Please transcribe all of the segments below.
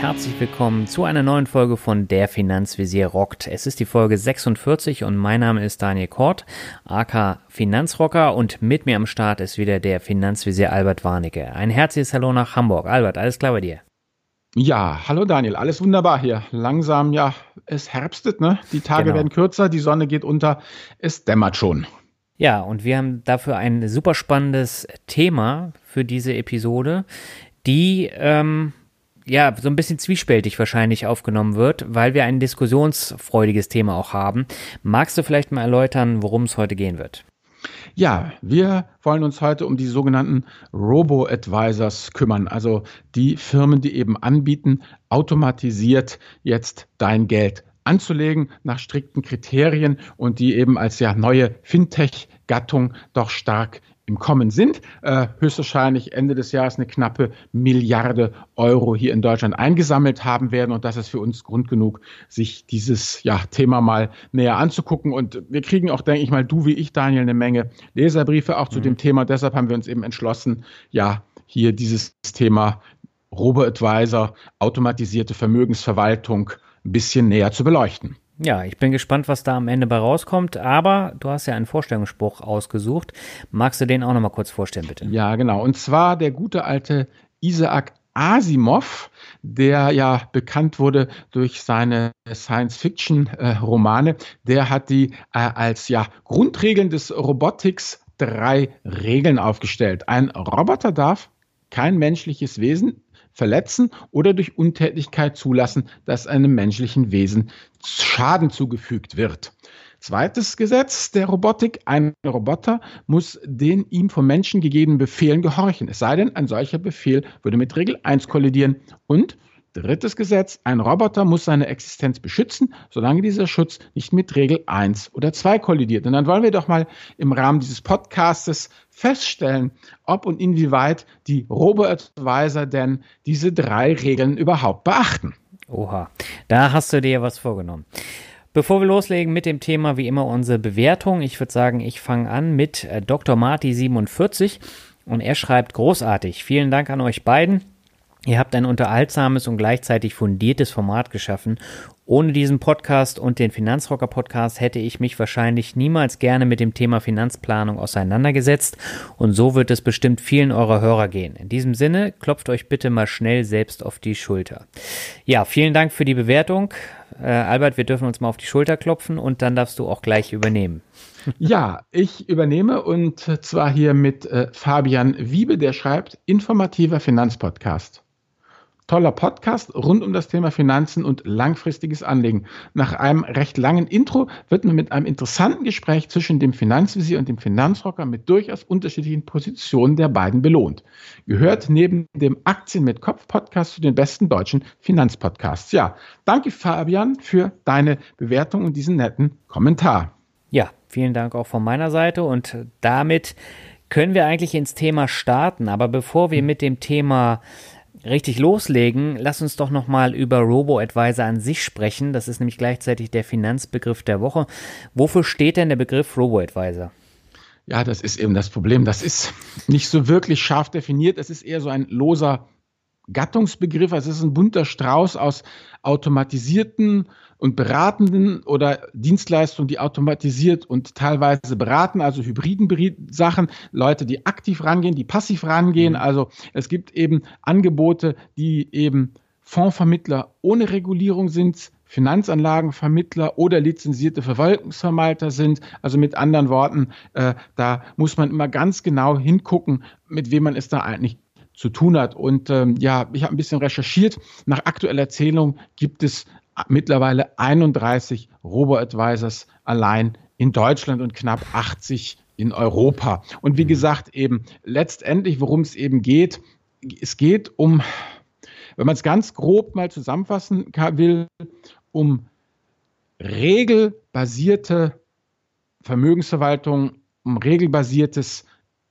Herzlich willkommen zu einer neuen Folge von Der Finanzvisier rockt. Es ist die Folge 46 und mein Name ist Daniel Kort, AK Finanzrocker und mit mir am Start ist wieder der Finanzvisier Albert Warnecke. Ein herzliches Hallo nach Hamburg. Albert, alles klar bei dir? Ja, hallo Daniel, alles wunderbar hier. Langsam, ja, es herbstet, ne? Die Tage genau. werden kürzer, die Sonne geht unter, es dämmert schon. Ja, und wir haben dafür ein super spannendes Thema für diese Episode, die ähm, ja, so ein bisschen zwiespältig wahrscheinlich aufgenommen wird, weil wir ein diskussionsfreudiges Thema auch haben. Magst du vielleicht mal erläutern, worum es heute gehen wird? Ja, wir wollen uns heute um die sogenannten Robo-Advisors kümmern, also die Firmen, die eben anbieten, automatisiert jetzt dein Geld anzulegen nach strikten Kriterien und die eben als ja neue Fintech-Gattung doch stark im Kommen sind. Äh, höchstwahrscheinlich Ende des Jahres eine knappe Milliarde Euro hier in Deutschland eingesammelt haben werden. Und das ist für uns Grund genug, sich dieses ja, Thema mal näher anzugucken. Und wir kriegen auch, denke ich mal, du wie ich, Daniel, eine Menge Leserbriefe auch zu mhm. dem Thema. Deshalb haben wir uns eben entschlossen, ja, hier dieses Thema Robo-Advisor, automatisierte Vermögensverwaltung ein bisschen näher zu beleuchten. Ja, ich bin gespannt, was da am Ende bei rauskommt, aber du hast ja einen Vorstellungsspruch ausgesucht. Magst du den auch nochmal kurz vorstellen, bitte? Ja, genau. Und zwar der gute alte Isaac Asimov, der ja bekannt wurde durch seine Science-Fiction-Romane, der hat die äh, als ja Grundregeln des Robotics drei Regeln aufgestellt. Ein Roboter darf kein menschliches Wesen verletzen oder durch Untätigkeit zulassen, dass einem menschlichen Wesen Schaden zugefügt wird. Zweites Gesetz der Robotik. Ein Roboter muss den ihm vom Menschen gegebenen Befehlen gehorchen. Es sei denn, ein solcher Befehl würde mit Regel 1 kollidieren. Und drittes Gesetz. Ein Roboter muss seine Existenz beschützen, solange dieser Schutz nicht mit Regel 1 oder 2 kollidiert. Und dann wollen wir doch mal im Rahmen dieses Podcastes feststellen, ob und inwieweit die Robo-Advisor denn diese drei Regeln überhaupt beachten. Oha, da hast du dir was vorgenommen. Bevor wir loslegen mit dem Thema, wie immer unsere Bewertung. Ich würde sagen, ich fange an mit äh, Dr. Marty47 und er schreibt großartig. Vielen Dank an euch beiden. Ihr habt ein unterhaltsames und gleichzeitig fundiertes Format geschaffen. Ohne diesen Podcast und den Finanzrocker Podcast hätte ich mich wahrscheinlich niemals gerne mit dem Thema Finanzplanung auseinandergesetzt und so wird es bestimmt vielen eurer Hörer gehen. In diesem Sinne, klopft euch bitte mal schnell selbst auf die Schulter. Ja, vielen Dank für die Bewertung. Äh, Albert, wir dürfen uns mal auf die Schulter klopfen und dann darfst du auch gleich übernehmen. Ja, ich übernehme und zwar hier mit äh, Fabian Wiebe, der schreibt informativer Finanzpodcast. Toller Podcast rund um das Thema Finanzen und langfristiges Anlegen. Nach einem recht langen Intro wird man mit einem interessanten Gespräch zwischen dem Finanzvisier und dem Finanzrocker mit durchaus unterschiedlichen Positionen der beiden belohnt. Gehört neben dem Aktien mit Kopf Podcast zu den besten deutschen Finanzpodcasts. Ja, danke Fabian für deine Bewertung und diesen netten Kommentar. Ja, vielen Dank auch von meiner Seite und damit können wir eigentlich ins Thema starten. Aber bevor wir mit dem Thema richtig loslegen, lass uns doch nochmal über Robo-Advisor an sich sprechen. Das ist nämlich gleichzeitig der Finanzbegriff der Woche. Wofür steht denn der Begriff Robo-Advisor? Ja, das ist eben das Problem. Das ist nicht so wirklich scharf definiert. Es ist eher so ein loser Gattungsbegriff. Es ist ein bunter Strauß aus automatisierten und beratenden oder Dienstleistungen, die automatisiert und teilweise beraten, also hybriden Sachen, Leute, die aktiv rangehen, die passiv rangehen. Mhm. Also es gibt eben Angebote, die eben Fondsvermittler ohne Regulierung sind, Finanzanlagenvermittler oder lizenzierte Verwaltungsverwalter sind. Also mit anderen Worten, äh, da muss man immer ganz genau hingucken, mit wem man es da eigentlich zu tun hat. Und ähm, ja, ich habe ein bisschen recherchiert. Nach aktueller Erzählung gibt es mittlerweile 31 Robo-Advisors allein in Deutschland und knapp 80 in Europa. Und wie gesagt, eben letztendlich, worum es eben geht, es geht um, wenn man es ganz grob mal zusammenfassen will, um regelbasierte Vermögensverwaltung, um regelbasiertes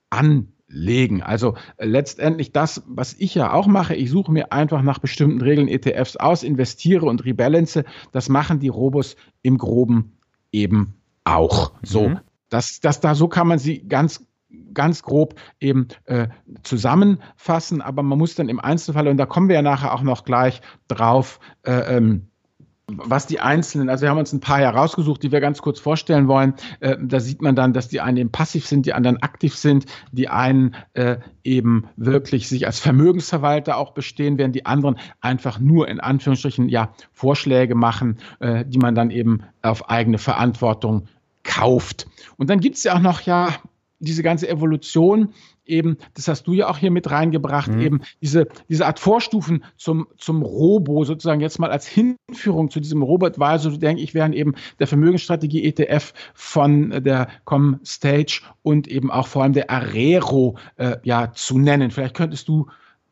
An legen. Also äh, letztendlich das, was ich ja auch mache, ich suche mir einfach nach bestimmten Regeln ETFs aus, investiere und rebalance. Das machen die Robos im Groben eben auch. So, mhm. das, das da, so kann man sie ganz ganz grob eben äh, zusammenfassen, aber man muss dann im Einzelfall, und da kommen wir ja nachher auch noch gleich drauf, äh, ähm, was die einzelnen, also wir haben uns ein paar herausgesucht, die wir ganz kurz vorstellen wollen. Äh, da sieht man dann, dass die einen eben passiv sind, die anderen aktiv sind, die einen äh, eben wirklich sich als Vermögensverwalter auch bestehen, während die anderen einfach nur in Anführungsstrichen ja Vorschläge machen, äh, die man dann eben auf eigene Verantwortung kauft. Und dann gibt es ja auch noch ja diese ganze Evolution eben, das hast du ja auch hier mit reingebracht, mhm. eben diese, diese Art Vorstufen zum, zum Robo, sozusagen jetzt mal als Hinführung zu diesem Robot-Advisor, so denke ich, wären eben der Vermögensstrategie ETF von der Comstage und eben auch vor allem der Arero äh, ja zu nennen. Vielleicht könntest du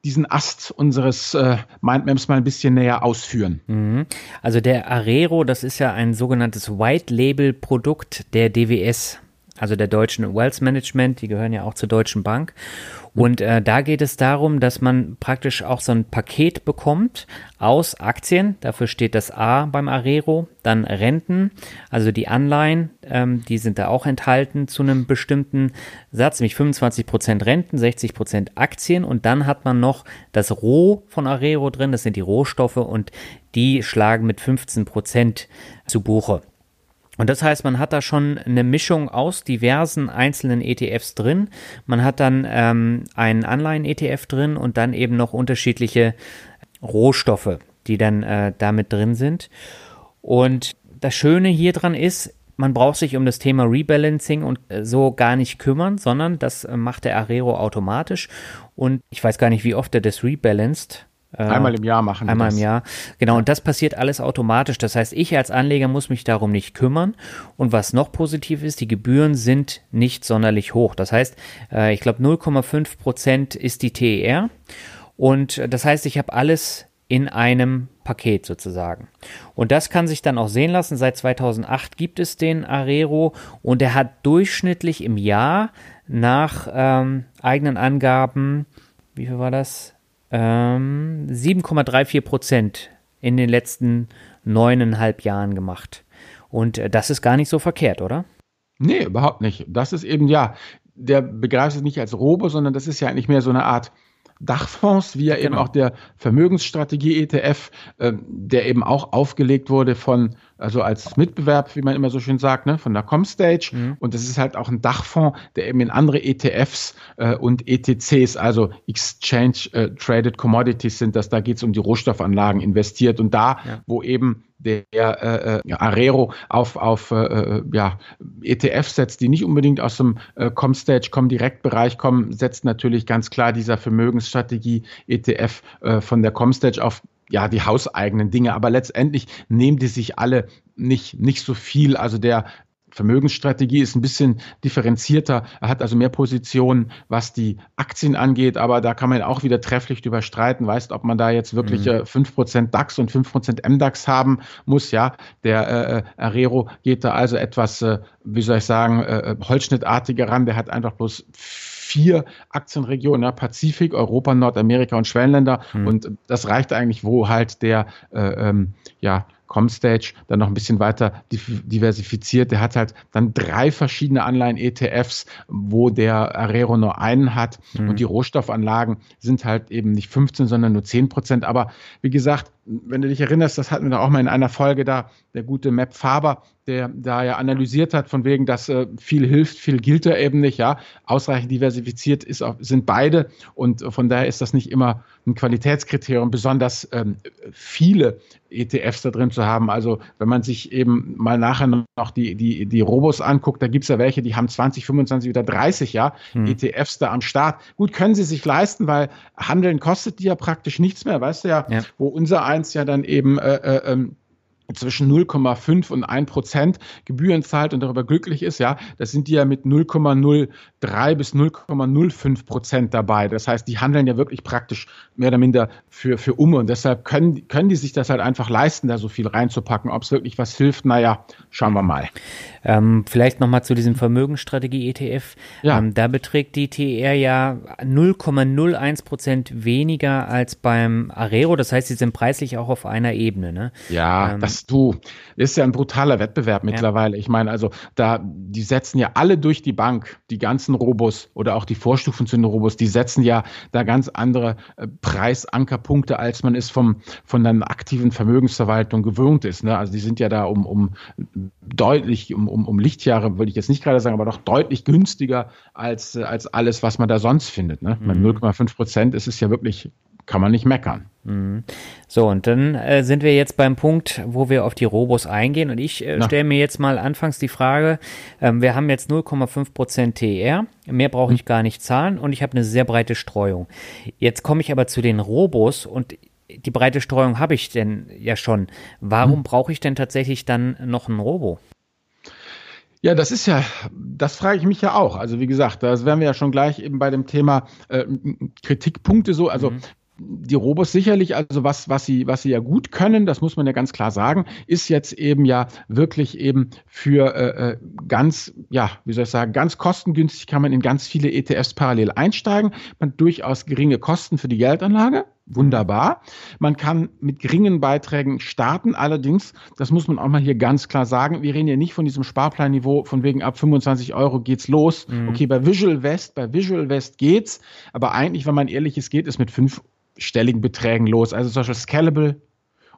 diesen Ast unseres äh, Mindmaps mal ein bisschen näher ausführen. Mhm. Also der Arero, das ist ja ein sogenanntes White Label Produkt der DWS also der deutschen Wealth Management, die gehören ja auch zur Deutschen Bank. Und äh, da geht es darum, dass man praktisch auch so ein Paket bekommt aus Aktien. Dafür steht das A beim Arero. Dann Renten, also die Anleihen, ähm, die sind da auch enthalten zu einem bestimmten Satz, nämlich 25% Renten, 60% Aktien. Und dann hat man noch das Roh von Arero drin, das sind die Rohstoffe und die schlagen mit 15% zu Buche. Und das heißt, man hat da schon eine Mischung aus diversen einzelnen ETFs drin. Man hat dann ähm, einen Anleihen-ETF drin und dann eben noch unterschiedliche Rohstoffe, die dann äh, damit drin sind. Und das Schöne hier dran ist, man braucht sich um das Thema Rebalancing und äh, so gar nicht kümmern, sondern das äh, macht der Arero automatisch. Und ich weiß gar nicht, wie oft er das rebalanced. Äh, einmal im Jahr machen. Einmal das. im Jahr. Genau, und das passiert alles automatisch. Das heißt, ich als Anleger muss mich darum nicht kümmern. Und was noch positiv ist, die Gebühren sind nicht sonderlich hoch. Das heißt, äh, ich glaube 0,5 Prozent ist die TER. Und das heißt, ich habe alles in einem Paket sozusagen. Und das kann sich dann auch sehen lassen. Seit 2008 gibt es den Arero und er hat durchschnittlich im Jahr nach ähm, eigenen Angaben, wie viel war das? Ähm, 7,34 Prozent in den letzten neuneinhalb Jahren gemacht. Und äh, das ist gar nicht so verkehrt, oder? Nee, überhaupt nicht. Das ist eben ja, der begreift es nicht als Robo, sondern das ist ja eigentlich mehr so eine Art Dachfonds, wie ja genau. eben auch der Vermögensstrategie ETF, äh, der eben auch aufgelegt wurde von also als Mitbewerb, wie man immer so schön sagt, ne, von der Comstage. Mhm. Und das ist halt auch ein Dachfonds, der eben in andere ETFs äh, und ETCs, also Exchange äh, Traded Commodities sind das, da geht es um die Rohstoffanlagen investiert. Und da, ja. wo eben der äh, äh, Arero auf, auf äh, äh ja, ETFs setzt, die nicht unbedingt aus dem äh, Comstage, Com-Direkt-Bereich kommen, setzt natürlich ganz klar dieser Vermögensstrategie ETF äh, von der Comstage auf ja, die hauseigenen Dinge. Aber letztendlich nehmen die sich alle nicht, nicht so viel. Also der Vermögensstrategie ist ein bisschen differenzierter. Er hat also mehr Positionen, was die Aktien angeht, aber da kann man auch wieder trefflich drüber streiten, weißt, ob man da jetzt wirklich mhm. 5% DAX und 5% MDAX haben muss. Ja, der äh, Arero geht da also etwas, äh, wie soll ich sagen, äh, holzschnittartiger ran. Der hat einfach bloß vier Aktienregionen, ja, Pazifik, Europa, Nordamerika und Schwellenländer. Mhm. Und das reicht eigentlich, wo halt der äh, ähm, ja, Comstage dann noch ein bisschen weiter diversifiziert. Der hat halt dann drei verschiedene Anleihen-ETFs, wo der Arero nur einen hat. Mhm. Und die Rohstoffanlagen sind halt eben nicht 15, sondern nur 10 Prozent. Aber wie gesagt, wenn du dich erinnerst, das hatten wir da auch mal in einer Folge da, der gute Map Faber, der da ja analysiert hat, von wegen, dass äh, viel hilft, viel gilt da eben nicht, ja. Ausreichend diversifiziert ist auch, sind beide und von daher ist das nicht immer ein Qualitätskriterium, besonders ähm, viele ETFs da drin zu haben. Also wenn man sich eben mal nachher noch die, die, die Robos anguckt, da gibt es ja welche, die haben 20, 25 oder 30 ja, hm. ETFs da am Start. Gut, können sie sich leisten, weil Handeln kostet die ja praktisch nichts mehr, weißt du ja, ja. wo unser eins ja dann eben äh, äh, ähm, zwischen 0,5 und 1 Prozent Gebühren zahlt und darüber glücklich ist, ja, das sind die ja mit 0,03 bis 0,05 Prozent dabei. Das heißt, die handeln ja wirklich praktisch mehr oder minder für, für um und deshalb können, können die sich das halt einfach leisten, da so viel reinzupacken. Ob es wirklich was hilft, naja, schauen wir mal. Ähm, vielleicht nochmal zu diesem Vermögensstrategie-ETF. Ja. Ähm, da beträgt die TR ja 0,01 Prozent weniger als beim Arero. Das heißt, sie sind preislich auch auf einer Ebene. Ne? Ja, ähm, das du, ist ja ein brutaler Wettbewerb mittlerweile. Ja. Ich meine, also da, die setzen ja alle durch die Bank, die ganzen Robos oder auch die Vorstufen zu den Robos, die setzen ja da ganz andere äh, Preisankerpunkte, als man es vom, von einer aktiven Vermögensverwaltung gewöhnt ist. Ne? Also die sind ja da um, um deutlich, um, um, um Lichtjahre, würde ich jetzt nicht gerade sagen, aber doch deutlich günstiger als, äh, als alles, was man da sonst findet. Ne? Mhm. Mit 0,5 Prozent ist es ja wirklich kann man nicht meckern. Mhm. So, und dann äh, sind wir jetzt beim Punkt, wo wir auf die Robos eingehen. Und ich äh, stelle mir jetzt mal anfangs die Frage, ähm, wir haben jetzt 0,5% TR, mehr brauche ich gar nicht zahlen und ich habe eine sehr breite Streuung. Jetzt komme ich aber zu den Robos und die breite Streuung habe ich denn ja schon. Warum hm. brauche ich denn tatsächlich dann noch ein Robo? Ja, das ist ja, das frage ich mich ja auch. Also wie gesagt, das wären wir ja schon gleich eben bei dem Thema äh, Kritikpunkte so. Also mhm die Robos sicherlich, also was, was sie, was sie ja gut können, das muss man ja ganz klar sagen, ist jetzt eben ja wirklich eben für äh, äh ganz, ja, wie soll ich sagen, ganz kostengünstig kann man in ganz viele ETFs parallel einsteigen. Man hat durchaus geringe Kosten für die Geldanlage. Wunderbar. Man kann mit geringen Beiträgen starten. Allerdings, das muss man auch mal hier ganz klar sagen, wir reden hier nicht von diesem Sparplanniveau, von wegen ab 25 Euro geht's los. Mhm. Okay, bei Visual West, bei Visual West geht's. Aber eigentlich, wenn man ehrlich ist, geht es mit fünf stelligen Beträgen los. Also zum Beispiel Scalable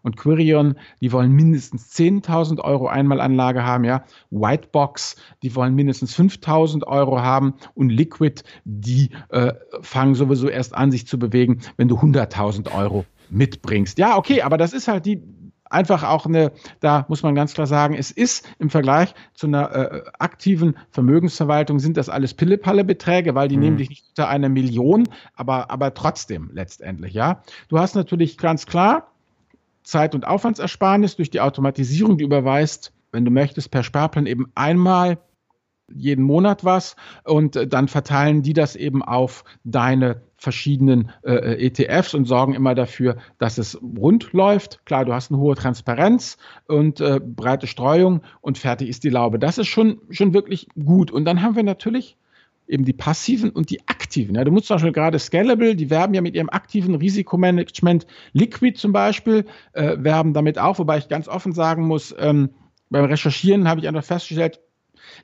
und Quirion, die wollen mindestens 10.000 Euro Einmalanlage haben, ja. Whitebox, die wollen mindestens 5.000 Euro haben und Liquid, die äh, fangen sowieso erst an, sich zu bewegen, wenn du 100.000 Euro mitbringst. Ja, okay, aber das ist halt die, einfach auch eine, da muss man ganz klar sagen, es ist im Vergleich zu einer äh, aktiven Vermögensverwaltung sind das alles Pille-Palle-Beträge, weil die nehmen dich nicht unter eine Million, aber, aber trotzdem letztendlich, ja. Du hast natürlich ganz klar Zeit- und Aufwandsersparnis durch die Automatisierung, die überweist, wenn du möchtest, per Sparplan eben einmal jeden Monat was und äh, dann verteilen die das eben auf deine verschiedenen äh, ETFs und sorgen immer dafür, dass es rund läuft. Klar, du hast eine hohe Transparenz und äh, breite Streuung und fertig ist die Laube. Das ist schon, schon wirklich gut. Und dann haben wir natürlich eben die passiven und die aktiven. Ja, du musst zum Beispiel gerade Scalable, die werben ja mit ihrem aktiven Risikomanagement, Liquid zum Beispiel, äh, werben damit auch, wobei ich ganz offen sagen muss, ähm, beim Recherchieren habe ich einfach festgestellt,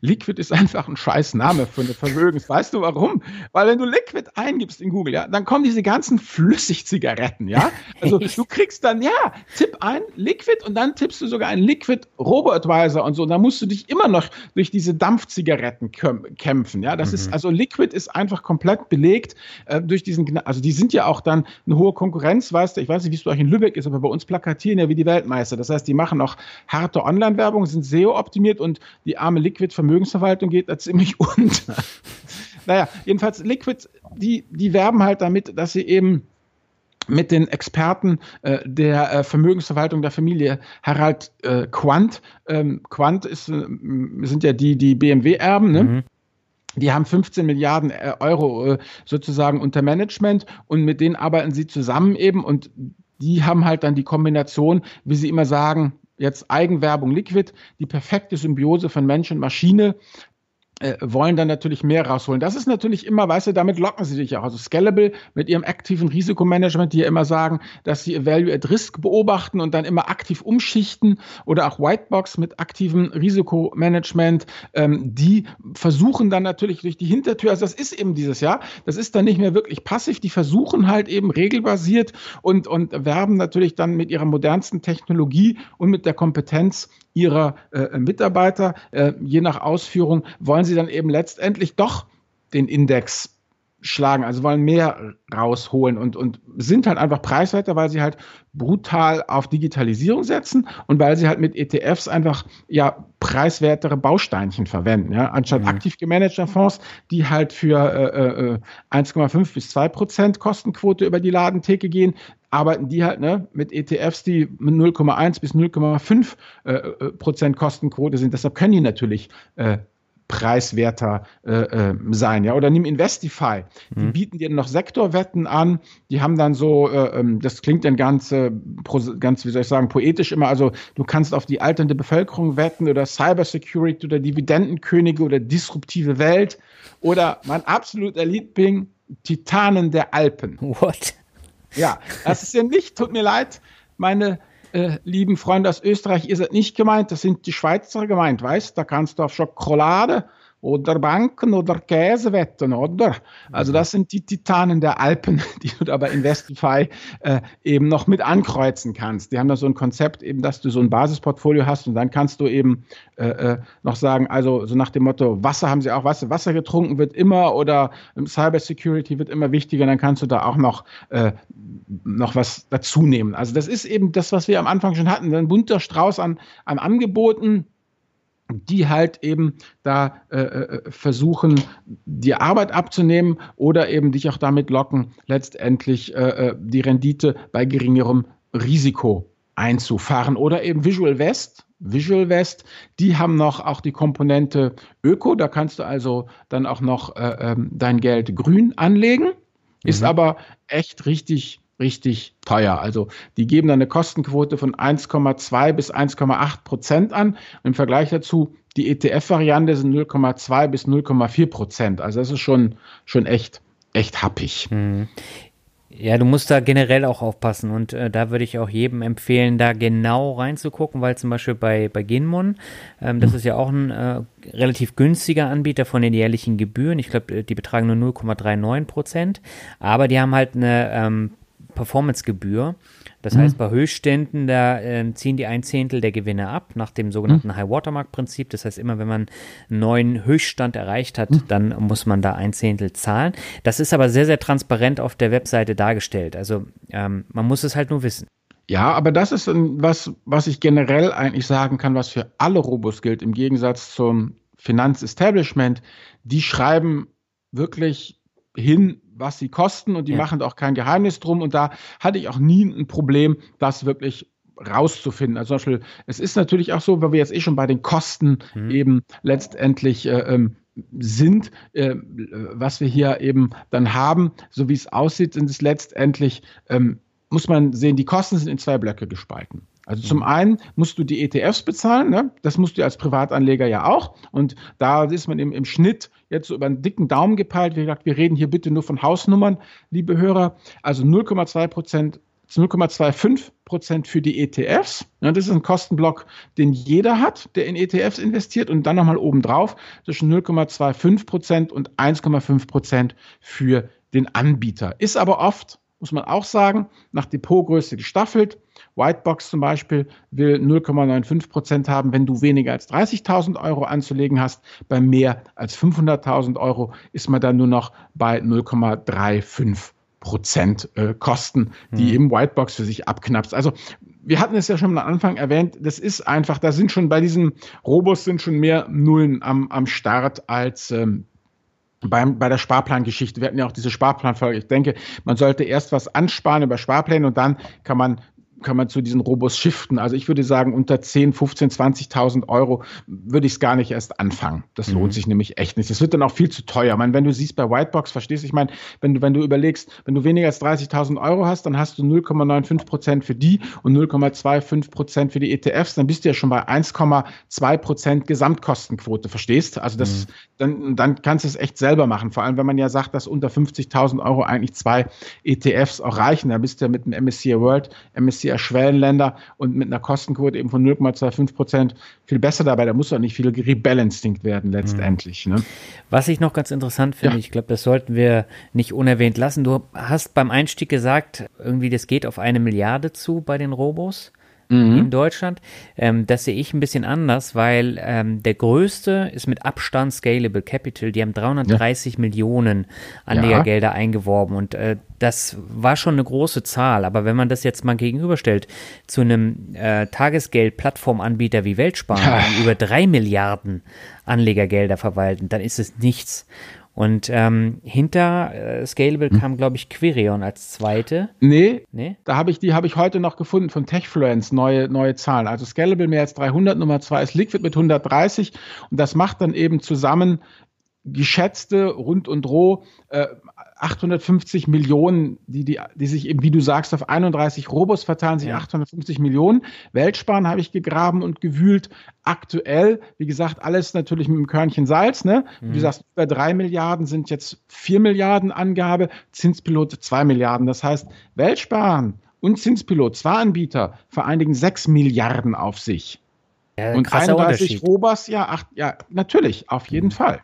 Liquid ist einfach ein scheiß Name für eine Vermögens. Weißt du warum? Weil wenn du Liquid eingibst in Google, ja, dann kommen diese ganzen Flüssigzigaretten, ja. Also du kriegst dann, ja, tipp ein Liquid und dann tippst du sogar ein Liquid Robo-Advisor und so. Und dann musst du dich immer noch durch diese Dampfzigaretten kämpfen, ja. Das mhm. ist, also Liquid ist einfach komplett belegt äh, durch diesen, also die sind ja auch dann eine hohe Konkurrenz, weißt du, ich weiß nicht, wie es bei euch in Lübeck ist, aber bei uns plakatieren ja wie die Weltmeister. Das heißt, die machen auch harte Online-Werbung, sind SEO-optimiert und die arme Liquid Vermögensverwaltung geht da ziemlich unter. naja, jedenfalls Liquid, die, die werben halt damit, dass sie eben mit den Experten äh, der äh, Vermögensverwaltung der Familie Harald äh, Quandt. Ähm, Quandt ist, äh, sind ja die, die BMW-Erben, ne? Mhm. Die haben 15 Milliarden äh, Euro äh, sozusagen unter Management und mit denen arbeiten sie zusammen eben und die haben halt dann die Kombination, wie sie immer sagen, jetzt Eigenwerbung Liquid, die perfekte Symbiose von Mensch und Maschine, äh, wollen dann natürlich mehr rausholen. Das ist natürlich immer, weißt du, damit locken sie dich auch. Also Scalable mit ihrem aktiven Risikomanagement, die ja immer sagen, dass sie Value at Risk beobachten und dann immer aktiv umschichten oder auch Whitebox mit aktivem Risikomanagement, ähm, die versuchen dann natürlich durch die Hintertür, also das ist eben dieses Jahr, das ist dann nicht mehr wirklich passiv, die versuchen halt eben regelbasiert und, und werben natürlich dann mit ihrer modernsten Technologie und mit der Kompetenz ihrer äh, Mitarbeiter. Äh, je nach Ausführung wollen sie dann eben letztendlich doch den Index schlagen, also wollen mehr rausholen und, und sind halt einfach preiswerter, weil sie halt brutal auf Digitalisierung setzen und weil sie halt mit ETFs einfach ja preiswertere Bausteinchen verwenden, ja, anstatt mhm. aktiv gemanagter Fonds, die halt für äh, äh, 1,5 bis 2 Prozent Kostenquote über die Ladentheke gehen, arbeiten die halt ne, mit ETFs, die mit 0,1 bis 0,5 äh, äh, Prozent Kostenquote sind. Deshalb können die natürlich äh, preiswerter äh, äh, sein. Ja? Oder nimm Investify. Die mhm. bieten dir noch Sektorwetten an. Die haben dann so, äh, ähm, das klingt dann ganz, äh, ganz, wie soll ich sagen, poetisch immer. Also du kannst auf die alternde Bevölkerung wetten oder Cybersecurity oder Dividendenkönige oder disruptive Welt oder mein absoluter Liebling, Titanen der Alpen. What? Ja, das ist ja nicht, tut mir leid, meine äh, lieben Freunde aus Österreich, ihr seid nicht gemeint, das sind die Schweizer gemeint, weißt Da kannst du auf Schokolade oder Banken oder Käsewetten, oder? Also mhm. das sind die Titanen der Alpen, die du aber in Westify äh, eben noch mit ankreuzen kannst. Die haben da so ein Konzept eben, dass du so ein Basisportfolio hast und dann kannst du eben äh, äh noch sagen, also so nach dem Motto, Wasser haben sie auch, Wasser, Wasser getrunken wird immer oder Cyber Security wird immer wichtiger, dann kannst du da auch noch, äh, noch was dazu nehmen. Also das ist eben das, was wir am Anfang schon hatten, ein bunter Strauß an, an Angeboten die halt eben da äh, äh, versuchen, die Arbeit abzunehmen oder eben dich auch damit locken, letztendlich äh, äh, die Rendite bei geringerem Risiko einzufahren. Oder eben Visual West. Visual West, die haben noch auch die Komponente Öko. Da kannst du also dann auch noch äh, ähm, dein Geld grün anlegen. Ist mhm. aber echt richtig richtig teuer. Also die geben dann eine Kostenquote von 1,2 bis 1,8 Prozent an. Im Vergleich dazu, die ETF-Variante sind 0,2 bis 0,4 Prozent. Also das ist schon, schon echt, echt happig. Hm. Ja, du musst da generell auch aufpassen und äh, da würde ich auch jedem empfehlen, da genau reinzugucken, weil zum Beispiel bei, bei Ginmon, ähm, das mhm. ist ja auch ein äh, relativ günstiger Anbieter von den jährlichen Gebühren. Ich glaube, äh, die betragen nur 0,39 Prozent, aber die haben halt eine ähm, Performancegebühr. Das mhm. heißt, bei Höchstständen, da äh, ziehen die ein Zehntel der Gewinne ab, nach dem sogenannten mhm. High-Watermark-Prinzip. Das heißt, immer wenn man einen neuen Höchststand erreicht hat, mhm. dann muss man da ein Zehntel zahlen. Das ist aber sehr, sehr transparent auf der Webseite dargestellt. Also ähm, man muss es halt nur wissen. Ja, aber das ist was, was ich generell eigentlich sagen kann, was für alle Robos gilt, im Gegensatz zum Finanzestablishment. Die schreiben wirklich hin, was sie kosten und die ja. machen auch kein Geheimnis drum. Und da hatte ich auch nie ein Problem, das wirklich rauszufinden. Also zum Beispiel, es ist natürlich auch so, weil wir jetzt eh schon bei den Kosten mhm. eben letztendlich äh, ähm, sind, äh, was wir hier eben dann haben, so wie es aussieht, sind es letztendlich, ähm, muss man sehen, die Kosten sind in zwei Blöcke gespalten. Also zum einen musst du die ETFs bezahlen, ne? das musst du als Privatanleger ja auch. Und da ist man im, im Schnitt jetzt so über einen dicken Daumen gepeilt. Wie gesagt, wir reden hier bitte nur von Hausnummern, liebe Hörer. Also 0,2 Prozent 0,25 Prozent für die ETFs. Das ist ein Kostenblock, den jeder hat, der in ETFs investiert und dann nochmal obendrauf zwischen 0,25 Prozent und 1,5 Prozent für den Anbieter. Ist aber oft, muss man auch sagen, nach Depotgröße gestaffelt. Whitebox zum Beispiel will 0,95 Prozent haben, wenn du weniger als 30.000 Euro anzulegen hast. Bei mehr als 500.000 Euro ist man dann nur noch bei 0,35 Prozent äh, Kosten, die mhm. eben Whitebox für sich abknapst. Also wir hatten es ja schon am Anfang erwähnt, das ist einfach, da sind schon bei diesen Robos sind schon mehr Nullen am, am Start als ähm, beim, bei der Sparplangeschichte. Wir hatten ja auch diese Sparplanfolge. Ich denke, man sollte erst was ansparen über Sparpläne und dann kann man kann man zu diesen Robos shiften. Also ich würde sagen, unter 10, 15, 20.000 Euro würde ich es gar nicht erst anfangen. Das mhm. lohnt sich nämlich echt nicht. Das wird dann auch viel zu teuer. Ich meine, wenn du siehst bei Whitebox, verstehst du, ich meine, wenn du, wenn du überlegst, wenn du weniger als 30.000 Euro hast, dann hast du 0,95 Prozent für die und 0,25 Prozent für die ETFs, dann bist du ja schon bei 1,2 Prozent Gesamtkostenquote, verstehst? Also das, mhm. dann, dann kannst du es echt selber machen. Vor allem, wenn man ja sagt, dass unter 50.000 Euro eigentlich zwei ETFs auch reichen. Da bist du ja mit dem MSCI World, MSCI eher Schwellenländer und mit einer Kostenquote eben von 0,25 Prozent viel besser dabei. Da muss doch nicht viel rebalanced werden letztendlich. Ne? Was ich noch ganz interessant finde, ja. ich glaube, das sollten wir nicht unerwähnt lassen. Du hast beim Einstieg gesagt, irgendwie das geht auf eine Milliarde zu bei den Robos mhm. in Deutschland. Ähm, das sehe ich ein bisschen anders, weil ähm, der größte ist mit Abstand Scalable Capital. Die haben 330 ja. Millionen Anlegergelder ja. eingeworben und äh, das war schon eine große Zahl. Aber wenn man das jetzt mal gegenüberstellt zu einem äh, Tagesgeld-Plattformanbieter wie Weltsparen, die über drei Milliarden Anlegergelder verwalten, dann ist es nichts. Und ähm, hinter äh, Scalable hm. kam, glaube ich, Quirion als zweite. Nee, nee? da habe ich die habe ich heute noch gefunden von Techfluence, neue, neue Zahlen. Also Scalable mehr als 300, Nummer zwei ist Liquid mit 130 und das macht dann eben zusammen geschätzte rund und roh äh, 850 Millionen, die, die, die sich eben, wie du sagst, auf 31 Robos verteilen, sich ja. 850 Millionen. Weltsparen habe ich gegraben und gewühlt. Aktuell, wie gesagt, alles natürlich mit einem Körnchen Salz. Ne? Mhm. Wie du sagst, über drei Milliarden sind jetzt vier Milliarden Angabe, Zinspilot zwei Milliarden. Das heißt, Weltsparen und Zinspilot, zwei Anbieter, vereinigen sechs Milliarden auf sich. Ja, und 31 Robos, ja, acht, ja, natürlich, auf jeden mhm. Fall.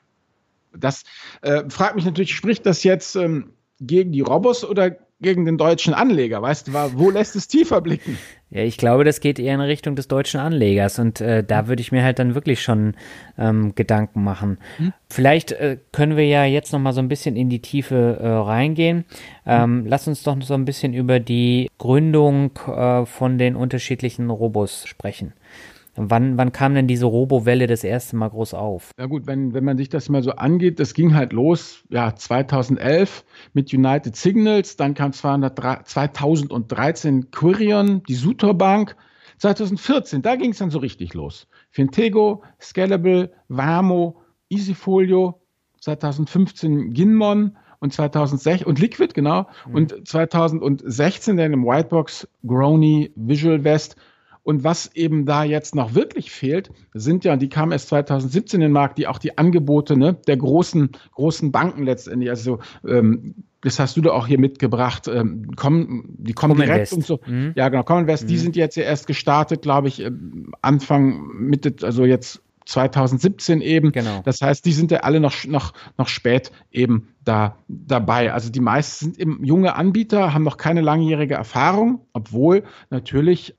Das äh, fragt mich natürlich, spricht das jetzt ähm, gegen die Robos oder gegen den deutschen Anleger? Weißt du, wo lässt es tiefer blicken? Ja, ich glaube, das geht eher in Richtung des deutschen Anlegers und äh, da würde ich mir halt dann wirklich schon ähm, Gedanken machen. Hm? Vielleicht äh, können wir ja jetzt noch mal so ein bisschen in die Tiefe äh, reingehen. Ähm, hm? Lass uns doch so ein bisschen über die Gründung äh, von den unterschiedlichen Robos sprechen. Wann, wann kam denn diese Robo-Welle das erste Mal groß auf? Ja gut, wenn, wenn man sich das mal so angeht, das ging halt los, ja, 2011 mit United Signals, dann kam 2013 Quirion, die Sutor Bank, 2014, da ging es dann so richtig los. Fintego, Scalable, Vamo, Easyfolio, 2015 Ginmon und 2006 und Liquid, genau. Mhm. Und 2016 dann im Whitebox Grony Visual West und was eben da jetzt noch wirklich fehlt, sind ja, die kamen erst 2017 in den Markt, die auch die Angebote ne, der großen, großen Banken letztendlich, also ähm, das hast du da auch hier mitgebracht, ähm, kommen, die kommen Common direkt West. und so. Mhm. Ja, genau, Common West, mhm. die sind jetzt ja erst gestartet, glaube ich, Anfang, Mitte, also jetzt 2017 eben. Genau. Das heißt, die sind ja alle noch, noch, noch spät eben da dabei. Also die meisten sind eben junge Anbieter, haben noch keine langjährige Erfahrung, obwohl natürlich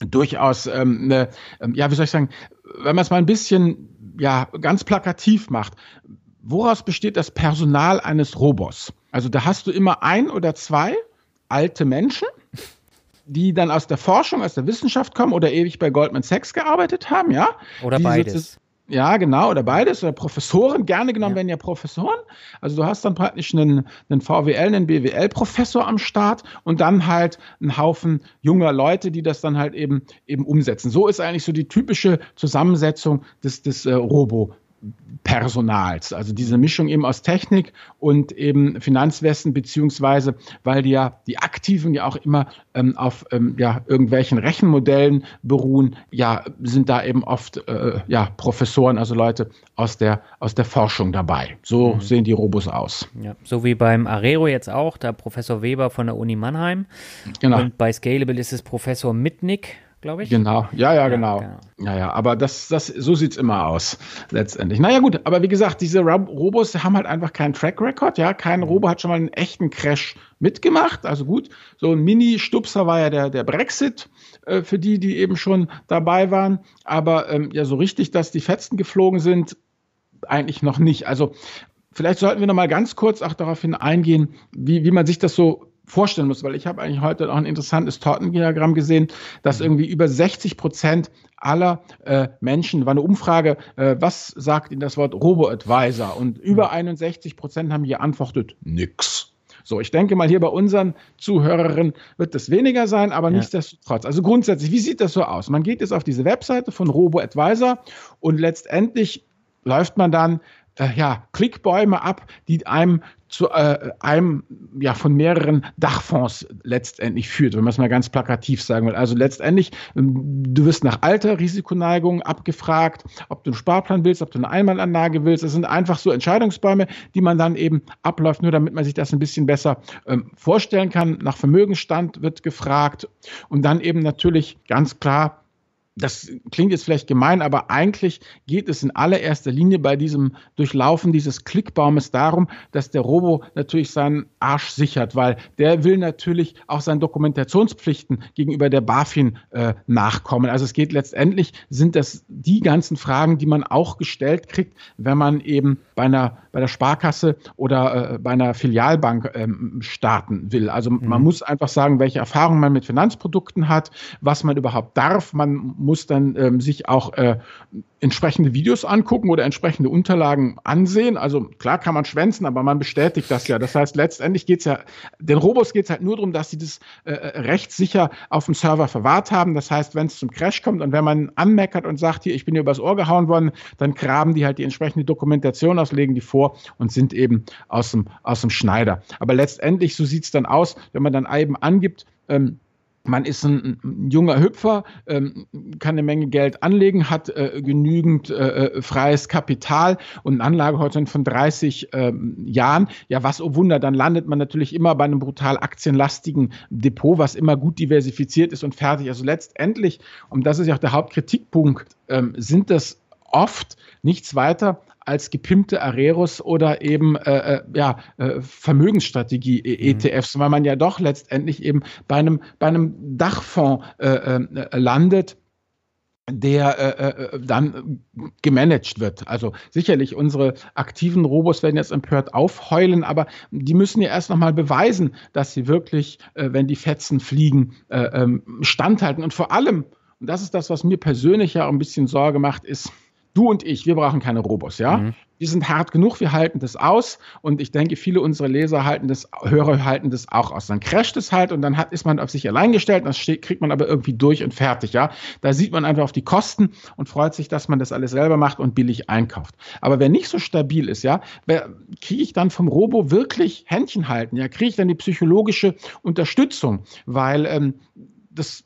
durchaus ähm, eine, ähm, ja, wie soll ich sagen, wenn man es mal ein bisschen ja ganz plakativ macht, woraus besteht das Personal eines Robos? Also da hast du immer ein oder zwei alte Menschen, die dann aus der Forschung, aus der Wissenschaft kommen oder ewig bei Goldman Sachs gearbeitet haben, ja? Oder beides. Ja, genau, oder beides, oder Professoren, gerne genommen ja. werden ja Professoren. Also du hast dann praktisch einen, einen VWL, einen BWL-Professor am Start und dann halt einen Haufen junger Leute, die das dann halt eben, eben umsetzen. So ist eigentlich so die typische Zusammensetzung des, des äh, Robo. Personals, also diese Mischung eben aus Technik und eben Finanzwesen, beziehungsweise weil die ja die Aktiven ja auch immer ähm, auf ähm, ja, irgendwelchen Rechenmodellen beruhen, ja, sind da eben oft äh, ja, Professoren, also Leute aus der, aus der Forschung dabei. So mhm. sehen die Robos aus. Ja, so wie beim Arero jetzt auch, da Professor Weber von der Uni Mannheim. Genau. Und bei Scalable ist es Professor Mitnick glaube ich. Genau, ja, ja, genau. genau. Ja, ja, aber das, das, so sieht's immer aus, letztendlich. Naja, gut, aber wie gesagt, diese Robos haben halt einfach keinen Track Record, ja. Kein mhm. Robo hat schon mal einen echten Crash mitgemacht. Also gut, so ein Mini-Stupser war ja der, der Brexit äh, für die, die eben schon dabei waren. Aber ähm, ja, so richtig, dass die Fetzen geflogen sind, eigentlich noch nicht. Also vielleicht sollten wir noch mal ganz kurz auch darauf hin eingehen, wie, wie man sich das so vorstellen muss, weil ich habe eigentlich heute auch ein interessantes Tortendiagramm gesehen, dass mhm. irgendwie über 60 Prozent aller äh, Menschen, war eine Umfrage, äh, was sagt Ihnen das Wort Robo-Advisor? Und über 61 mhm. Prozent haben geantwortet, nix. So, ich denke mal, hier bei unseren Zuhörerinnen wird das weniger sein, aber ja. nichtsdestotrotz. Also grundsätzlich, wie sieht das so aus? Man geht jetzt auf diese Webseite von Robo-Advisor und letztendlich läuft man dann äh, ja, Klickbäume ab, die einem zu äh, einem ja von mehreren Dachfonds letztendlich führt, wenn man es mal ganz plakativ sagen will. Also letztendlich, ähm, du wirst nach Alter, Risikoneigung abgefragt, ob du einen Sparplan willst, ob du eine Einmalanlage willst. Das sind einfach so Entscheidungsbäume, die man dann eben abläuft, nur damit man sich das ein bisschen besser ähm, vorstellen kann. Nach Vermögensstand wird gefragt und dann eben natürlich ganz klar das klingt jetzt vielleicht gemein, aber eigentlich geht es in allererster Linie bei diesem Durchlaufen dieses Klickbaumes darum, dass der Robo natürlich seinen Arsch sichert, weil der will natürlich auch seinen Dokumentationspflichten gegenüber der BaFin äh, nachkommen. Also es geht letztendlich, sind das die ganzen Fragen, die man auch gestellt kriegt, wenn man eben bei einer bei der Sparkasse oder äh, bei einer Filialbank ähm, starten will. Also mhm. man muss einfach sagen, welche Erfahrungen man mit Finanzprodukten hat, was man überhaupt darf. Man muss dann ähm, sich auch äh, entsprechende Videos angucken oder entsprechende Unterlagen ansehen. Also klar kann man schwänzen, aber man bestätigt das ja. Das heißt, letztendlich geht es ja, den Robos geht es halt nur darum, dass sie das äh, äh, rechtssicher auf dem Server verwahrt haben. Das heißt, wenn es zum Crash kommt und wenn man anmeckert und sagt, hier, ich bin hier übers Ohr gehauen worden, dann graben die halt die entsprechende Dokumentation aus, legen die vor und sind eben aus dem, aus dem Schneider. Aber letztendlich, so sieht es dann aus, wenn man dann eben angibt, ähm, man ist ein, ein junger Hüpfer, ähm, kann eine Menge Geld anlegen, hat äh, genügend äh, äh freies Kapital und einen Anlagehorizont von 30 ähm, Jahren. Ja, was oh Wunder, dann landet man natürlich immer bei einem brutal aktienlastigen Depot, was immer gut diversifiziert ist und fertig. Also letztendlich, und das ist ja auch der Hauptkritikpunkt, ähm, sind das oft nichts weiter als gepimpte Areros oder eben äh, äh ja, äh, Vermögensstrategie-ETFs, mhm. weil man ja doch letztendlich eben bei einem, bei einem Dachfonds äh, äh, landet der äh, dann gemanagt wird. Also sicherlich unsere aktiven Robos werden jetzt empört aufheulen, aber die müssen ja erst nochmal beweisen, dass sie wirklich, äh, wenn die Fetzen fliegen, äh, ähm, standhalten. Und vor allem, und das ist das, was mir persönlich ja auch ein bisschen Sorge macht, ist, du und ich, wir brauchen keine Robos, ja. Mhm. Wir sind hart genug, wir halten das aus und ich denke, viele unserer Leser halten das, Hörer halten das auch aus. Dann crasht es halt und dann hat, ist man auf sich allein gestellt, das steht, kriegt man aber irgendwie durch und fertig, ja. Da sieht man einfach auf die Kosten und freut sich, dass man das alles selber macht und billig einkauft. Aber wer nicht so stabil ist, ja, kriege ich dann vom Robo wirklich Händchen halten, ja, kriege ich dann die psychologische Unterstützung, weil ähm, das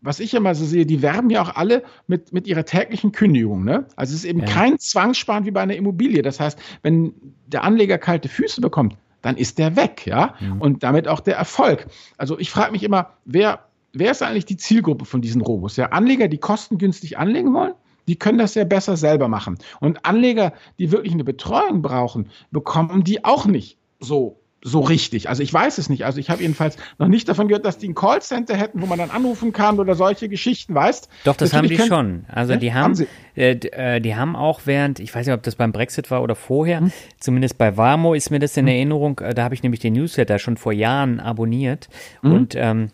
was ich immer so sehe, die werben ja auch alle mit, mit ihrer täglichen Kündigung. Ne? Also es ist eben ja. kein Zwangssparen wie bei einer Immobilie. Das heißt, wenn der Anleger kalte Füße bekommt, dann ist der weg, ja. Mhm. Und damit auch der Erfolg. Also ich frage mich immer, wer, wer ist eigentlich die Zielgruppe von diesen Robos? Ja, Anleger, die kostengünstig anlegen wollen? Die können das ja besser selber machen. Und Anleger, die wirklich eine Betreuung brauchen, bekommen die auch nicht so so richtig. Also ich weiß es nicht. Also ich habe jedenfalls noch nicht davon gehört, dass die ein Callcenter hätten, wo man dann anrufen kann oder solche Geschichten, weißt? Doch, das Natürlich haben die schon. Also die haben, haben äh, äh, die haben auch während, ich weiß nicht, ob das beim Brexit war oder vorher, hm. zumindest bei Warmo ist mir das in hm. Erinnerung, äh, da habe ich nämlich den Newsletter schon vor Jahren abonniert hm. und ähm,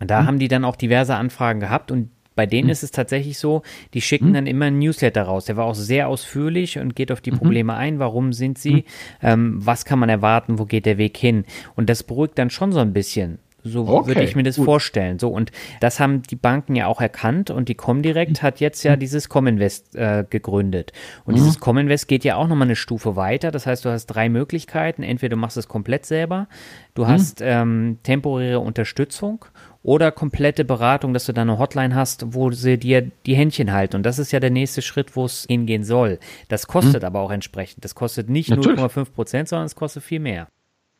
da hm. haben die dann auch diverse Anfragen gehabt und bei denen mhm. ist es tatsächlich so, die schicken mhm. dann immer ein Newsletter raus. Der war auch sehr ausführlich und geht auf die mhm. Probleme ein. Warum sind sie? Mhm. Ähm, was kann man erwarten? Wo geht der Weg hin? Und das beruhigt dann schon so ein bisschen. So okay, würde ich mir das gut. vorstellen. So, und das haben die Banken ja auch erkannt und die Comdirect hat jetzt ja dieses Cominvest äh, gegründet. Und mhm. dieses Cominvest geht ja auch nochmal eine Stufe weiter. Das heißt, du hast drei Möglichkeiten. Entweder du machst es komplett selber, du mhm. hast ähm, temporäre Unterstützung oder komplette Beratung, dass du da eine Hotline hast, wo sie dir die Händchen halten. Und das ist ja der nächste Schritt, wo es hingehen soll. Das kostet mhm. aber auch entsprechend. Das kostet nicht 0,5 Prozent, sondern es kostet viel mehr.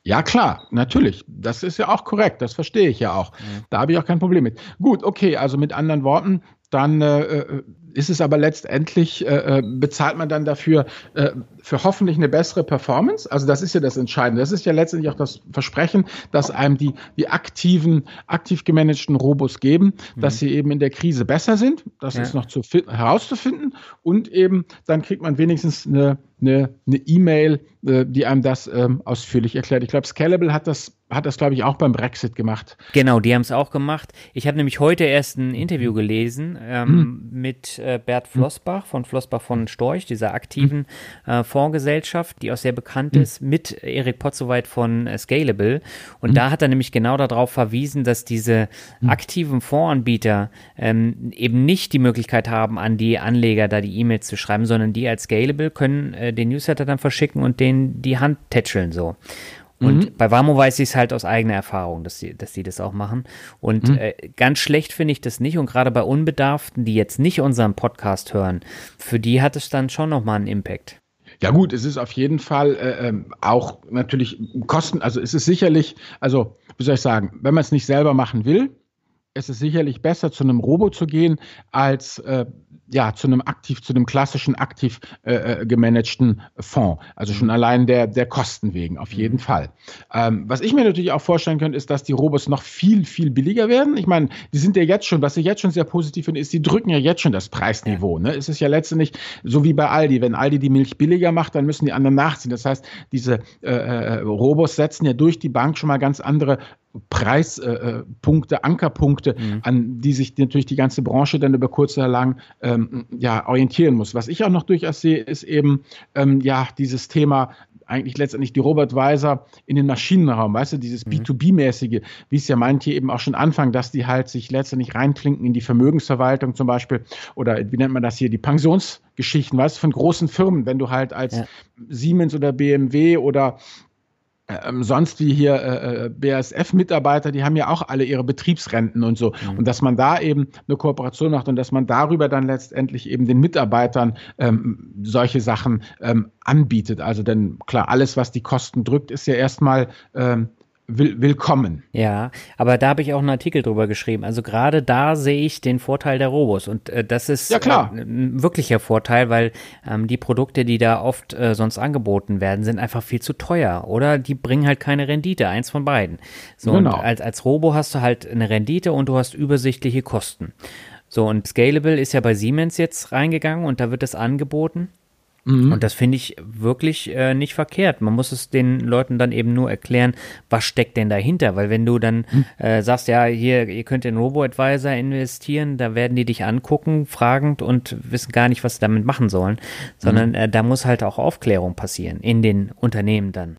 Ja, klar, natürlich. Das ist ja auch korrekt. Das verstehe ich ja auch. Mhm. Da habe ich auch kein Problem mit. Gut, okay, also mit anderen Worten, dann äh, äh ist es aber letztendlich, äh, äh, bezahlt man dann dafür äh, für hoffentlich eine bessere Performance. Also das ist ja das Entscheidende. Das ist ja letztendlich auch das Versprechen, dass einem die, die aktiven, aktiv gemanagten Robos geben, mhm. dass sie eben in der Krise besser sind. Das ja. ist noch zu herauszufinden. Und eben dann kriegt man wenigstens eine eine E-Mail, äh, die einem das ähm, ausführlich erklärt. Ich glaube, Scalable hat das hat das, glaube ich, auch beim Brexit gemacht. Genau, die haben es auch gemacht. Ich habe nämlich heute erst ein Interview gelesen ähm, hm. mit äh, Bert. Flossbach von Flossbach von Storch, dieser aktiven hm. äh, Fondsgesellschaft, die auch sehr bekannt hm. ist, mit Erik Potzowait von äh, Scalable. Und hm. da hat er nämlich genau darauf verwiesen, dass diese hm. aktiven Fondsanbieter ähm, eben nicht die Möglichkeit haben, an die Anleger da die E-Mails zu schreiben, sondern die als Scalable können äh, den Newsletter dann verschicken und denen die Hand tätscheln so. Und mhm. bei Wamo weiß ich es halt aus eigener Erfahrung, dass die, dass die das auch machen. Und mhm. äh, ganz schlecht finde ich das nicht. Und gerade bei Unbedarften, die jetzt nicht unseren Podcast hören, für die hat es dann schon nochmal einen Impact. Ja gut, es ist auf jeden Fall äh, ähm, auch natürlich Kosten, also es ist sicherlich, also wie soll ich sagen, wenn man es nicht selber machen will, ist es sicherlich besser, zu einem Robo zu gehen, als äh, ja, zu einem aktiv, zu einem klassischen aktiv äh, äh, gemanagten Fonds. Also schon mhm. allein der, der Kosten wegen, auf jeden mhm. Fall. Ähm, was ich mir natürlich auch vorstellen könnte, ist, dass die Robos noch viel, viel billiger werden. Ich meine, die sind ja jetzt schon, was ich jetzt schon sehr positiv finde, ist, die drücken ja jetzt schon das Preisniveau. Ne? Es ist ja letztendlich so wie bei Aldi. Wenn Aldi die Milch billiger macht, dann müssen die anderen nachziehen. Das heißt, diese äh, äh Robos setzen ja durch die Bank schon mal ganz andere Preispunkte, äh, Ankerpunkte, mhm. an die sich natürlich die ganze Branche dann über kurz oder lang ähm, ja, orientieren muss. Was ich auch noch durchaus sehe, ist eben ähm, ja dieses Thema eigentlich letztendlich die Robert Weiser in den Maschinenraum, weißt du, dieses mhm. B2B-mäßige, wie es ja manche eben auch schon anfangen, dass die halt sich letztendlich reinklinken in die Vermögensverwaltung zum Beispiel oder wie nennt man das hier, die Pensionsgeschichten, weißt du, von großen Firmen, wenn du halt als ja. Siemens oder BMW oder ähm, sonst wie hier äh, äh BASF-Mitarbeiter, die haben ja auch alle ihre Betriebsrenten und so. Mhm. Und dass man da eben eine Kooperation macht und dass man darüber dann letztendlich eben den Mitarbeitern ähm, solche Sachen ähm, anbietet. Also denn klar, alles, was die Kosten drückt, ist ja erstmal ähm, will, willkommen. Ja, aber da habe ich auch einen Artikel drüber geschrieben. Also gerade da sehe ich den Vorteil der Robos und äh, das ist ja, klar. Äh, ein wirklicher Vorteil, weil ähm, die Produkte, die da oft äh, sonst angeboten werden, sind einfach viel zu teuer oder die bringen halt keine Rendite, eins von beiden. So genau. und als, als Robo hast du halt eine Rendite und du hast übersichtliche Kosten. So und Scalable ist ja bei Siemens jetzt reingegangen und da wird es angeboten. Mhm. Und das finde ich wirklich äh, nicht verkehrt. Man muss es den Leuten dann eben nur erklären, was steckt denn dahinter. Weil wenn du dann mhm. äh, sagst, ja, hier, ihr könnt in Robo-Advisor investieren, da werden die dich angucken, fragend und wissen gar nicht, was sie damit machen sollen. Sondern mhm. äh, da muss halt auch Aufklärung passieren in den Unternehmen dann.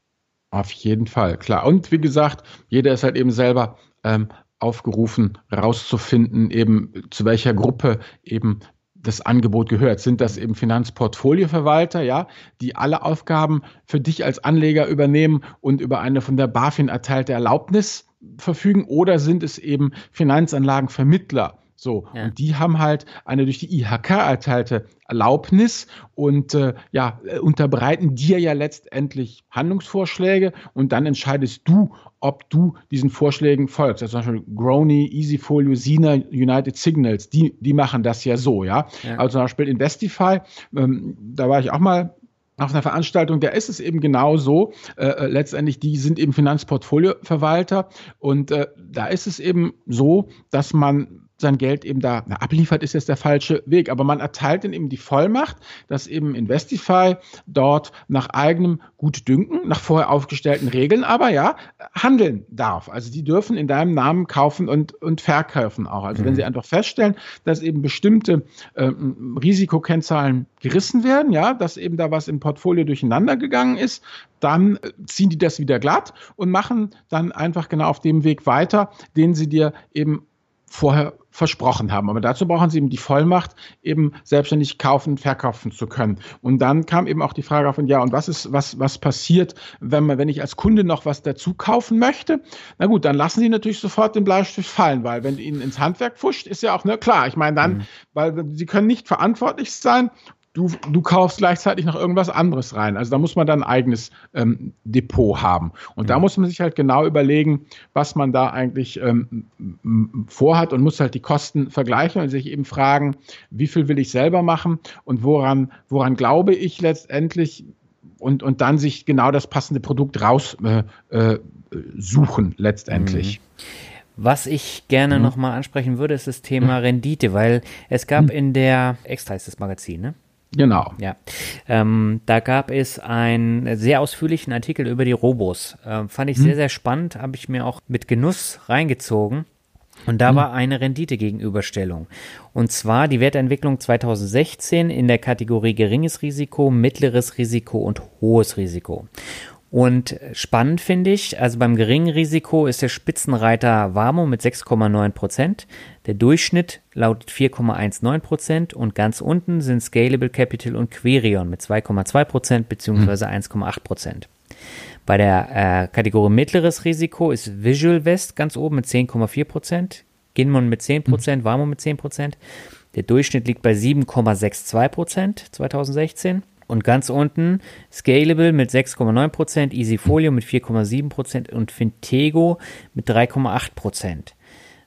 Auf jeden Fall, klar. Und wie gesagt, jeder ist halt eben selber ähm, aufgerufen, rauszufinden, eben zu welcher Gruppe eben das Angebot gehört. Sind das eben Finanzportfolioverwalter, ja, die alle Aufgaben für dich als Anleger übernehmen und über eine von der BaFin erteilte Erlaubnis verfügen oder sind es eben Finanzanlagenvermittler, so, ja. und die haben halt eine durch die IHK erteilte Erlaubnis und äh, ja, äh, unterbreiten dir ja letztendlich Handlungsvorschläge und dann entscheidest du, ob du diesen Vorschlägen folgst. Also zum Beispiel Grony, Easyfolio, Sina, United Signals, die, die machen das ja so, ja. ja. Also zum Beispiel Investify, ähm, da war ich auch mal auf einer Veranstaltung, da ist es eben genau so. Äh, äh, letztendlich, die sind eben Finanzportfolioverwalter und äh, da ist es eben so, dass man sein Geld eben da na, abliefert, ist jetzt der falsche Weg. Aber man erteilt ihnen eben die Vollmacht, dass eben Investify dort nach eigenem Gutdünken, nach vorher aufgestellten Regeln, aber ja, handeln darf. Also die dürfen in deinem Namen kaufen und, und verkaufen auch. Also mhm. wenn sie einfach feststellen, dass eben bestimmte ähm, Risikokennzahlen gerissen werden, ja, dass eben da was im Portfolio durcheinander gegangen ist, dann äh, ziehen die das wieder glatt und machen dann einfach genau auf dem Weg weiter, den sie dir eben vorher versprochen haben. Aber dazu brauchen sie eben die Vollmacht, eben selbstständig kaufen, verkaufen zu können. Und dann kam eben auch die Frage auf, ja, und was ist, was, was passiert, wenn man, wenn ich als Kunde noch was dazu kaufen möchte? Na gut, dann lassen sie natürlich sofort den Bleistift fallen, weil wenn ihnen ins Handwerk fuscht, ist ja auch, ne, klar, ich meine dann, mhm. weil sie können nicht verantwortlich sein du, du kaufst gleichzeitig noch irgendwas anderes rein. Also da muss man dann ein eigenes ähm, Depot haben. Und mhm. da muss man sich halt genau überlegen, was man da eigentlich ähm, vorhat und muss halt die Kosten vergleichen und sich eben fragen, wie viel will ich selber machen und woran, woran glaube ich letztendlich und, und dann sich genau das passende Produkt raussuchen äh, äh, letztendlich. Mhm. Was ich gerne mhm. nochmal ansprechen würde, ist das Thema mhm. Rendite, weil es gab mhm. in der Extra ist das Magazin, ne? Genau. Ja. Ähm, da gab es einen sehr ausführlichen Artikel über die Robos. Ähm, fand ich hm. sehr, sehr spannend, habe ich mir auch mit Genuss reingezogen. Und da hm. war eine Renditegegenüberstellung. Und zwar die Wertentwicklung 2016 in der Kategorie geringes Risiko, mittleres Risiko und hohes Risiko. Und spannend finde ich, also beim geringen Risiko ist der Spitzenreiter Warmo mit 6,9 Prozent. Der Durchschnitt lautet 4,19 Prozent und ganz unten sind Scalable Capital und Querion mit 2,2 Prozent bzw. 1,8 Prozent. Bei der äh, Kategorie mittleres Risiko ist Visual West ganz oben mit 10,4 Prozent, Ginmon mit 10 Prozent, Warmo mit 10 Prozent. Der Durchschnitt liegt bei 7,62 Prozent 2016. Und ganz unten Scalable mit 6,9%, Easyfolio mit 4,7% und Fintego mit 3,8%.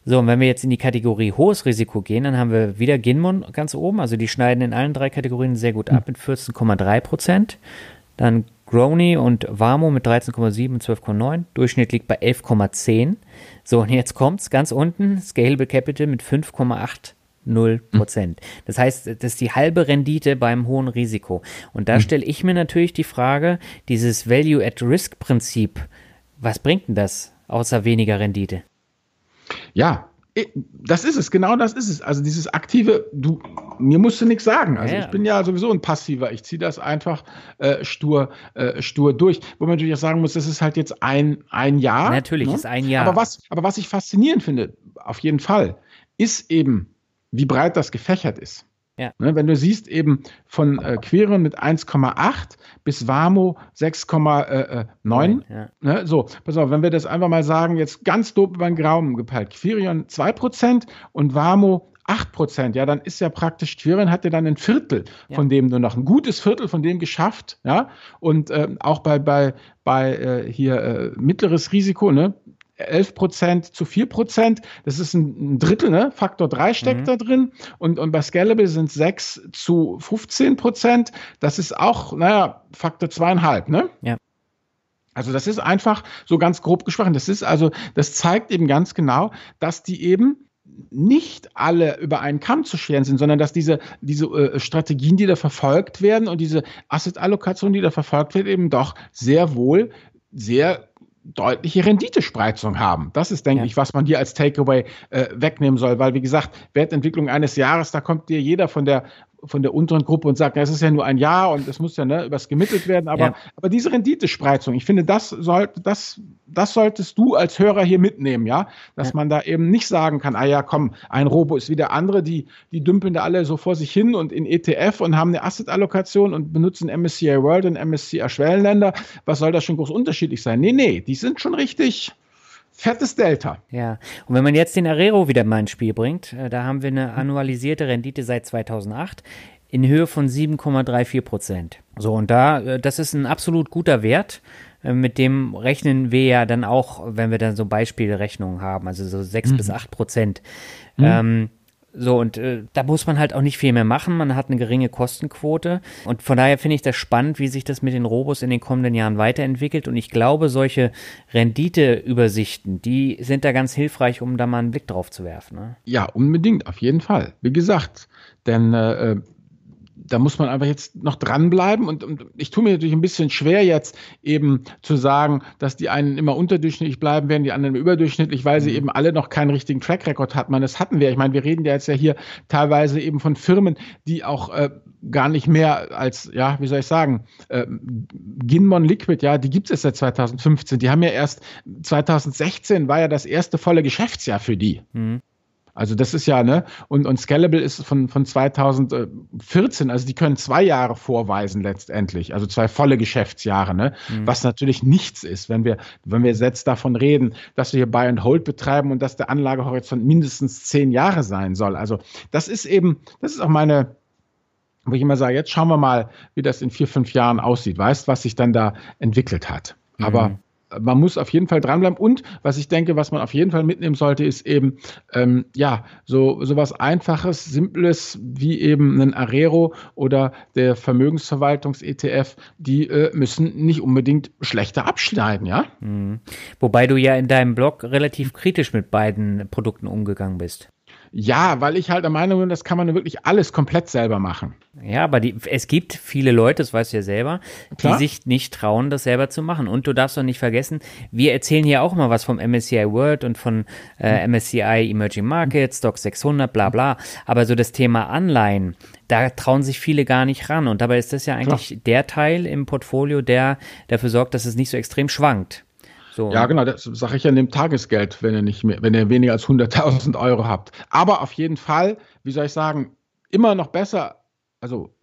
So, und wenn wir jetzt in die Kategorie hohes Risiko gehen, dann haben wir wieder Ginmon ganz oben. Also die schneiden in allen drei Kategorien sehr gut ab mit 14,3%. Dann Grony und Warmo mit 13,7 und 12,9. Durchschnitt liegt bei 11,10. So, und jetzt kommt's ganz unten. Scalable Capital mit 5,8 0 Prozent. Das heißt, das ist die halbe Rendite beim hohen Risiko. Und da mhm. stelle ich mir natürlich die Frage, dieses Value-at-Risk-Prinzip, was bringt denn das außer weniger Rendite? Ja, das ist es, genau das ist es. Also dieses aktive, du, mir musst du nichts sagen. Also ja. ich bin ja sowieso ein Passiver. Ich ziehe das einfach äh, stur, äh, stur durch. Wo man natürlich auch sagen muss, das ist halt jetzt ein, ein Jahr. Natürlich ne? ist ein Jahr. Aber was, aber was ich faszinierend finde, auf jeden Fall, ist eben wie breit das gefächert ist. Ja. Ne, wenn du siehst, eben von äh, Querion mit 1,8 bis Wamo 6,9. Ja. Ne, so, pass auf, wenn wir das einfach mal sagen, jetzt ganz dope über den Graum gepeilt. Querion 2% und Wamo 8 Prozent, ja, dann ist ja praktisch, Quirin hatte dann ein Viertel ja. von dem nur noch, ein gutes Viertel von dem geschafft, ja, und äh, auch bei, bei, bei äh, hier äh, mittleres Risiko, ne, 11 Prozent zu 4 Prozent. Das ist ein, Drittel, ne? Faktor 3 steckt mhm. da drin. Und, und bei Scalable sind 6 zu 15 Prozent. Das ist auch, naja, Faktor zweieinhalb, ne? Ja. Also das ist einfach so ganz grob gesprochen. Das ist also, das zeigt eben ganz genau, dass die eben nicht alle über einen Kamm zu scheren sind, sondern dass diese, diese äh, Strategien, die da verfolgt werden und diese Asset-Allokation, die da verfolgt wird, eben doch sehr wohl sehr deutliche Renditespreizung haben. Das ist, denke ja. ich, was man hier als Takeaway äh, wegnehmen soll, weil, wie gesagt, Wertentwicklung eines Jahres, da kommt dir jeder von der von der unteren Gruppe und sagt, es ist ja nur ein Jahr und es muss ja ne, übers gemittelt werden. Aber, ja. aber diese Renditespreizung, ich finde, das sollte, das, das solltest du als Hörer hier mitnehmen, ja, dass ja. man da eben nicht sagen kann, ah ja, komm, ein Robo ist wie der andere, die, die dümpeln da alle so vor sich hin und in ETF und haben eine Asset-Allokation und benutzen MSCI World und MSCI Schwellenländer. Was soll das schon groß unterschiedlich sein? Nee, nee, die sind schon richtig, fettes Delta. Ja, und wenn man jetzt den Arero wieder mal ins Spiel bringt, äh, da haben wir eine annualisierte Rendite seit 2008 in Höhe von 7,34 Prozent. So, und da, äh, das ist ein absolut guter Wert. Äh, mit dem rechnen wir ja dann auch, wenn wir dann so Beispielrechnungen haben, also so 6 mhm. bis 8 Prozent. Mhm. Ähm, so, und äh, da muss man halt auch nicht viel mehr machen. Man hat eine geringe Kostenquote. Und von daher finde ich das spannend, wie sich das mit den Robos in den kommenden Jahren weiterentwickelt. Und ich glaube, solche Renditeübersichten, die sind da ganz hilfreich, um da mal einen Blick drauf zu werfen. Ne? Ja, unbedingt, auf jeden Fall. Wie gesagt, denn äh, da muss man einfach jetzt noch dranbleiben und, und ich tue mir natürlich ein bisschen schwer jetzt eben zu sagen, dass die einen immer unterdurchschnittlich bleiben werden, die anderen überdurchschnittlich, weil sie mhm. eben alle noch keinen richtigen Track Record hatten. Das hatten wir. Ich meine, wir reden ja jetzt ja hier teilweise eben von Firmen, die auch äh, gar nicht mehr als, ja, wie soll ich sagen, äh, Ginmon Liquid, ja, die gibt es seit 2015. Die haben ja erst 2016 war ja das erste volle Geschäftsjahr für die. Mhm. Also das ist ja, ne, und, und Scalable ist von, von 2014, also die können zwei Jahre vorweisen letztendlich, also zwei volle Geschäftsjahre, ne, mhm. was natürlich nichts ist, wenn wir, wenn wir jetzt davon reden, dass wir hier Buy and Hold betreiben und dass der Anlagehorizont mindestens zehn Jahre sein soll. Also das ist eben, das ist auch meine, wo ich immer sage, jetzt schauen wir mal, wie das in vier, fünf Jahren aussieht, weißt, was sich dann da entwickelt hat. Aber mhm man muss auf jeden Fall dranbleiben. Und was ich denke, was man auf jeden Fall mitnehmen sollte, ist eben, ähm, ja, so, so was Einfaches, Simples wie eben ein Arero oder der Vermögensverwaltungs-ETF, die äh, müssen nicht unbedingt schlechter abschneiden, ja? Mhm. Wobei du ja in deinem Blog relativ kritisch mit beiden Produkten umgegangen bist. Ja, weil ich halt der Meinung bin, das kann man wirklich alles komplett selber machen. Ja, aber die, es gibt viele Leute, das weißt du ja selber, Klar. die sich nicht trauen, das selber zu machen. Und du darfst doch nicht vergessen, wir erzählen hier auch mal was vom MSCI World und von äh, MSCI Emerging Markets, Stock 600, bla bla. Aber so das Thema Anleihen, da trauen sich viele gar nicht ran. Und dabei ist das ja eigentlich Klar. der Teil im Portfolio, der dafür sorgt, dass es nicht so extrem schwankt. So. Ja, genau, das sage ich ja, nehmt Tagesgeld, wenn ihr nicht mehr, wenn ihr weniger als 100.000 Euro habt. Aber auf jeden Fall, wie soll ich sagen, immer noch besser, also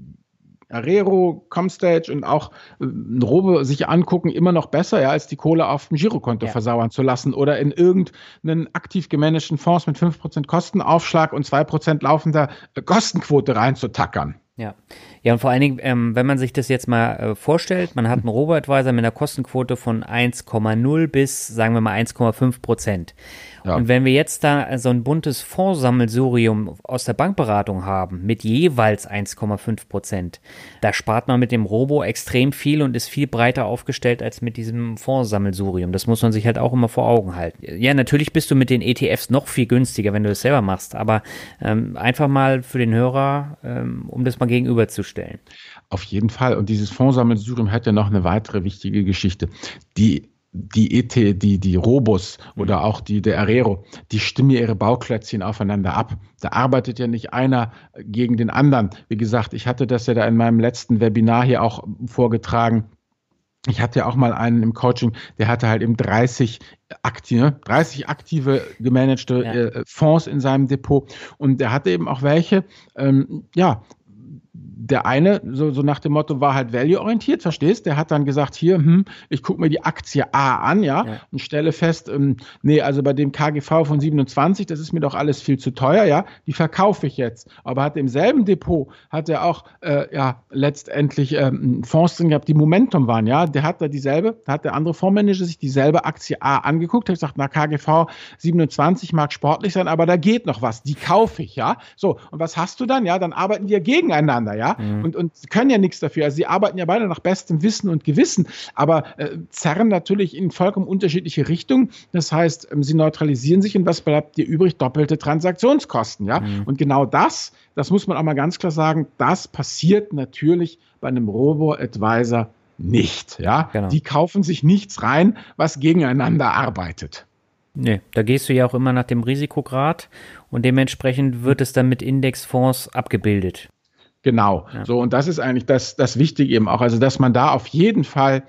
Arero, Comstage und auch äh, Robe sich angucken, immer noch besser, ja, als die Kohle auf dem Girokonto ja. versauern zu lassen oder in irgendeinen aktiv gemanagten Fonds mit 5% Kostenaufschlag und 2% laufender äh, Kostenquote reinzutackern. Ja. Ja, und vor allen Dingen, ähm, wenn man sich das jetzt mal äh, vorstellt, man hat einen Robo-Advisor mit einer Kostenquote von 1,0 bis, sagen wir mal, 1,5 Prozent. Ja. Und wenn wir jetzt da so ein buntes Fondssammelsurium aus der Bankberatung haben mit jeweils 1,5 Prozent, da spart man mit dem Robo extrem viel und ist viel breiter aufgestellt als mit diesem Fondssammelsurium. Das muss man sich halt auch immer vor Augen halten. Ja, natürlich bist du mit den ETFs noch viel günstiger, wenn du es selber machst, aber ähm, einfach mal für den Hörer, ähm, um das mal gegenüberzustellen. Auf jeden Fall. Und dieses Fondssammelsurium hat ja noch eine weitere wichtige Geschichte. Die die ET, die, die Robus oder mhm. auch die, der Arero, die stimmen ja ihre Bauklötzchen aufeinander ab. Da arbeitet ja nicht einer gegen den anderen. Wie gesagt, ich hatte das ja da in meinem letzten Webinar hier auch vorgetragen. Ich hatte ja auch mal einen im Coaching, der hatte halt eben 30 aktive, 30 aktive gemanagte ja. äh, Fonds in seinem Depot und der hatte eben auch welche, ähm, ja, der eine, so, so nach dem Motto, war halt value-orientiert, verstehst? Der hat dann gesagt, hier, hm, ich gucke mir die Aktie A an, ja, ja. und stelle fest, ähm, nee, also bei dem KGV von 27, das ist mir doch alles viel zu teuer, ja, die verkaufe ich jetzt. Aber hat im selben Depot, hat er auch, äh, ja, letztendlich ähm, Fonds drin gehabt, die Momentum waren, ja, der hat da dieselbe, da hat der andere Fondsmanager sich dieselbe Aktie A angeguckt, hat gesagt, na, KGV 27 mag sportlich sein, aber da geht noch was, die kaufe ich, ja. So, und was hast du dann? Ja, dann arbeiten ja gegeneinander, ja, mhm. und, und können ja nichts dafür. Also sie arbeiten ja beide nach bestem Wissen und Gewissen, aber äh, zerren natürlich in vollkommen unterschiedliche Richtungen. Das heißt, ähm, sie neutralisieren sich und was bleibt dir übrig? Doppelte Transaktionskosten, ja. Mhm. Und genau das, das muss man auch mal ganz klar sagen, das passiert natürlich bei einem Robo-Advisor nicht, ja. Genau. Die kaufen sich nichts rein, was gegeneinander arbeitet. Nee, da gehst du ja auch immer nach dem Risikograd und dementsprechend wird es dann mit Indexfonds abgebildet. Genau. Ja. So, und das ist eigentlich das, das Wichtige eben auch. Also, dass man da auf jeden Fall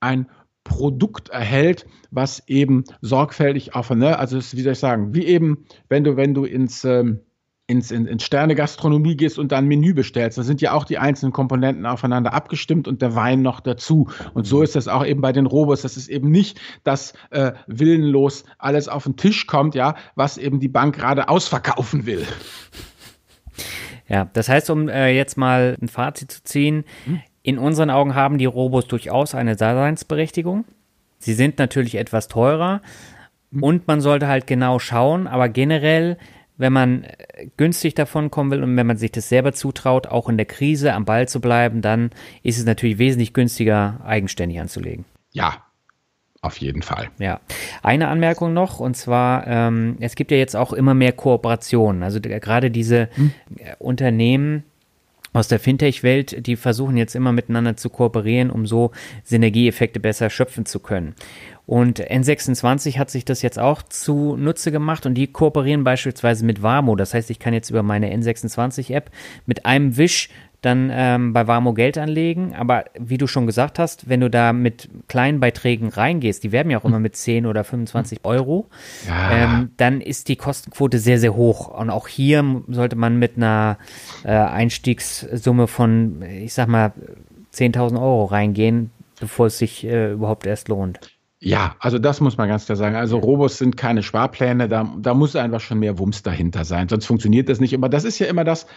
ein Produkt erhält, was eben sorgfältig auf, ne, also wie soll ich sagen, wie eben, wenn du, wenn du ins, ähm, ins, in, in Sterne-Gastronomie gehst und dann ein Menü bestellst, da sind ja auch die einzelnen Komponenten aufeinander abgestimmt und der Wein noch dazu. Und so mhm. ist das auch eben bei den Robos. Das ist eben nicht, dass äh, willenlos alles auf den Tisch kommt, ja, was eben die Bank gerade ausverkaufen will. Ja, das heißt, um äh, jetzt mal ein Fazit zu ziehen, hm? in unseren Augen haben die Robos durchaus eine Daseinsberechtigung. Sie sind natürlich etwas teurer hm? und man sollte halt genau schauen, aber generell wenn man äh, günstig davon kommen will und wenn man sich das selber zutraut, auch in der Krise am Ball zu bleiben, dann ist es natürlich wesentlich günstiger, eigenständig anzulegen. Ja, auf jeden Fall. Ja. Eine Anmerkung noch, und zwar, ähm, es gibt ja jetzt auch immer mehr Kooperationen. Also gerade diese hm. Äh, Unternehmen, aus der Fintech-Welt, die versuchen jetzt immer miteinander zu kooperieren, um so Synergieeffekte besser schöpfen zu können. Und N26 hat sich das jetzt auch zunutze gemacht und die kooperieren beispielsweise mit Warmo. Das heißt, ich kann jetzt über meine N26-App mit einem Wisch dann ähm, bei Warmo Geld anlegen. Aber wie du schon gesagt hast, wenn du da mit kleinen Beiträgen reingehst, die werben ja auch immer mit 10 oder 25 Euro, ja. ähm, dann ist die Kostenquote sehr, sehr hoch. Und auch hier sollte man mit einer äh, Einstiegssumme von, ich sag mal, 10.000 Euro reingehen, bevor es sich äh, überhaupt erst lohnt. Ja, also das muss man ganz klar sagen. Also Robos sind keine Sparpläne, da, da muss einfach schon mehr Wumms dahinter sein, sonst funktioniert das nicht. Aber das ist ja immer das,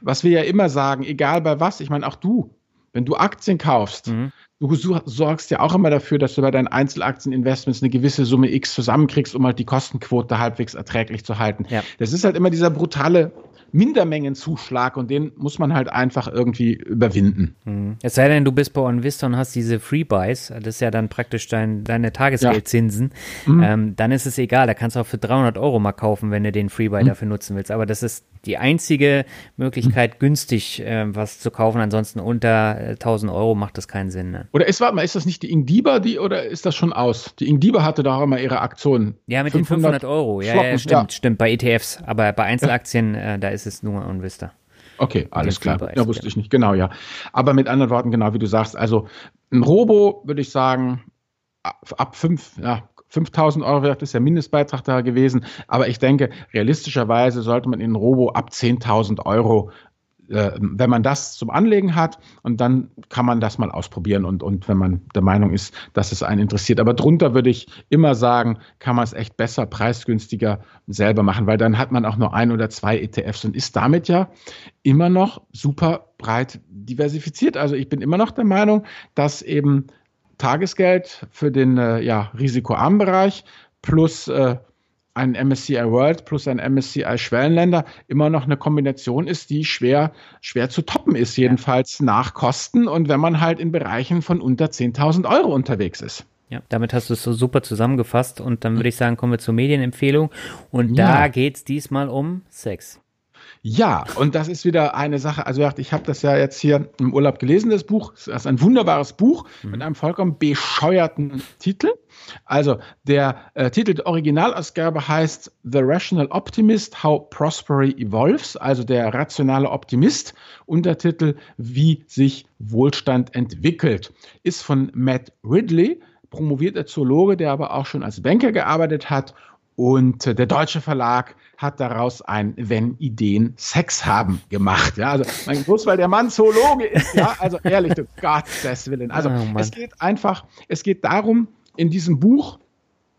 was wir ja immer sagen, egal bei was, ich meine, auch du, wenn du Aktien kaufst, mhm. du sorgst ja auch immer dafür, dass du bei deinen Einzelaktieninvestments eine gewisse Summe X zusammenkriegst, um halt die Kostenquote halbwegs erträglich zu halten. Ja. Das ist halt immer dieser brutale Mindermengenzuschlag und den muss man halt einfach irgendwie überwinden. Mhm. Es sei denn, du bist bei OnVista und hast diese Free Buys, das ist ja dann praktisch dein, deine Tagesgeldzinsen, ja. mhm. ähm, dann ist es egal, da kannst du auch für 300 Euro mal kaufen, wenn du den Free Buy mhm. dafür nutzen willst. Aber das ist die einzige Möglichkeit, mhm. günstig äh, was zu kaufen. Ansonsten unter äh, 1000 Euro macht das keinen Sinn. Ne? Oder ist, warte mal, ist das nicht die Ingdiba, die, oder ist das schon aus? Die Ingdiba hatte doch immer ihre Aktion. Ja, mit 500 den 500 Euro. Ja, ja stimmt, ja. stimmt. Bei ETFs. Aber bei Einzelaktien, ja. äh, da ist es nur Unvista. Okay, alles klar. Ja, wusste ich nicht. Genau, ja. Aber mit anderen Worten, genau wie du sagst, also ein Robo würde ich sagen, ab 5, ja, 5000 Euro das ist der Mindestbeitrag da gewesen. Aber ich denke, realistischerweise sollte man in Robo ab 10.000 Euro äh, wenn man das zum Anlegen hat und dann kann man das mal ausprobieren und, und wenn man der Meinung ist, dass es einen interessiert. Aber drunter würde ich immer sagen, kann man es echt besser, preisgünstiger selber machen, weil dann hat man auch nur ein oder zwei ETFs und ist damit ja immer noch super breit diversifiziert. Also ich bin immer noch der Meinung, dass eben Tagesgeld für den äh, ja, risikoarmen Bereich plus äh, ein MSCI World plus ein MSCI Schwellenländer immer noch eine Kombination ist, die schwer, schwer zu toppen ist, jedenfalls ja. nach Kosten und wenn man halt in Bereichen von unter 10.000 Euro unterwegs ist. Ja, damit hast du es so super zusammengefasst und dann würde ich sagen, kommen wir zur Medienempfehlung und ja. da geht es diesmal um Sex. Ja, und das ist wieder eine Sache. Also ich habe das ja jetzt hier im Urlaub gelesen, das Buch. Das ist ein wunderbares Buch mhm. mit einem vollkommen bescheuerten Titel. Also der äh, Titel der Originalausgabe heißt The Rational Optimist, How Prosperity Evolves, also der rationale Optimist. Untertitel Wie sich Wohlstand entwickelt. Ist von Matt Ridley, promovierter Zoologe, der aber auch schon als Banker gearbeitet hat Und äh, der deutsche Verlag hat daraus ein Wenn Ideen Sex haben gemacht. Ja, also mein bloß weil der Mann Zoologe ist, ja, also ehrlich, du Gottes Willen. Also oh, es geht einfach, es geht darum, in diesem Buch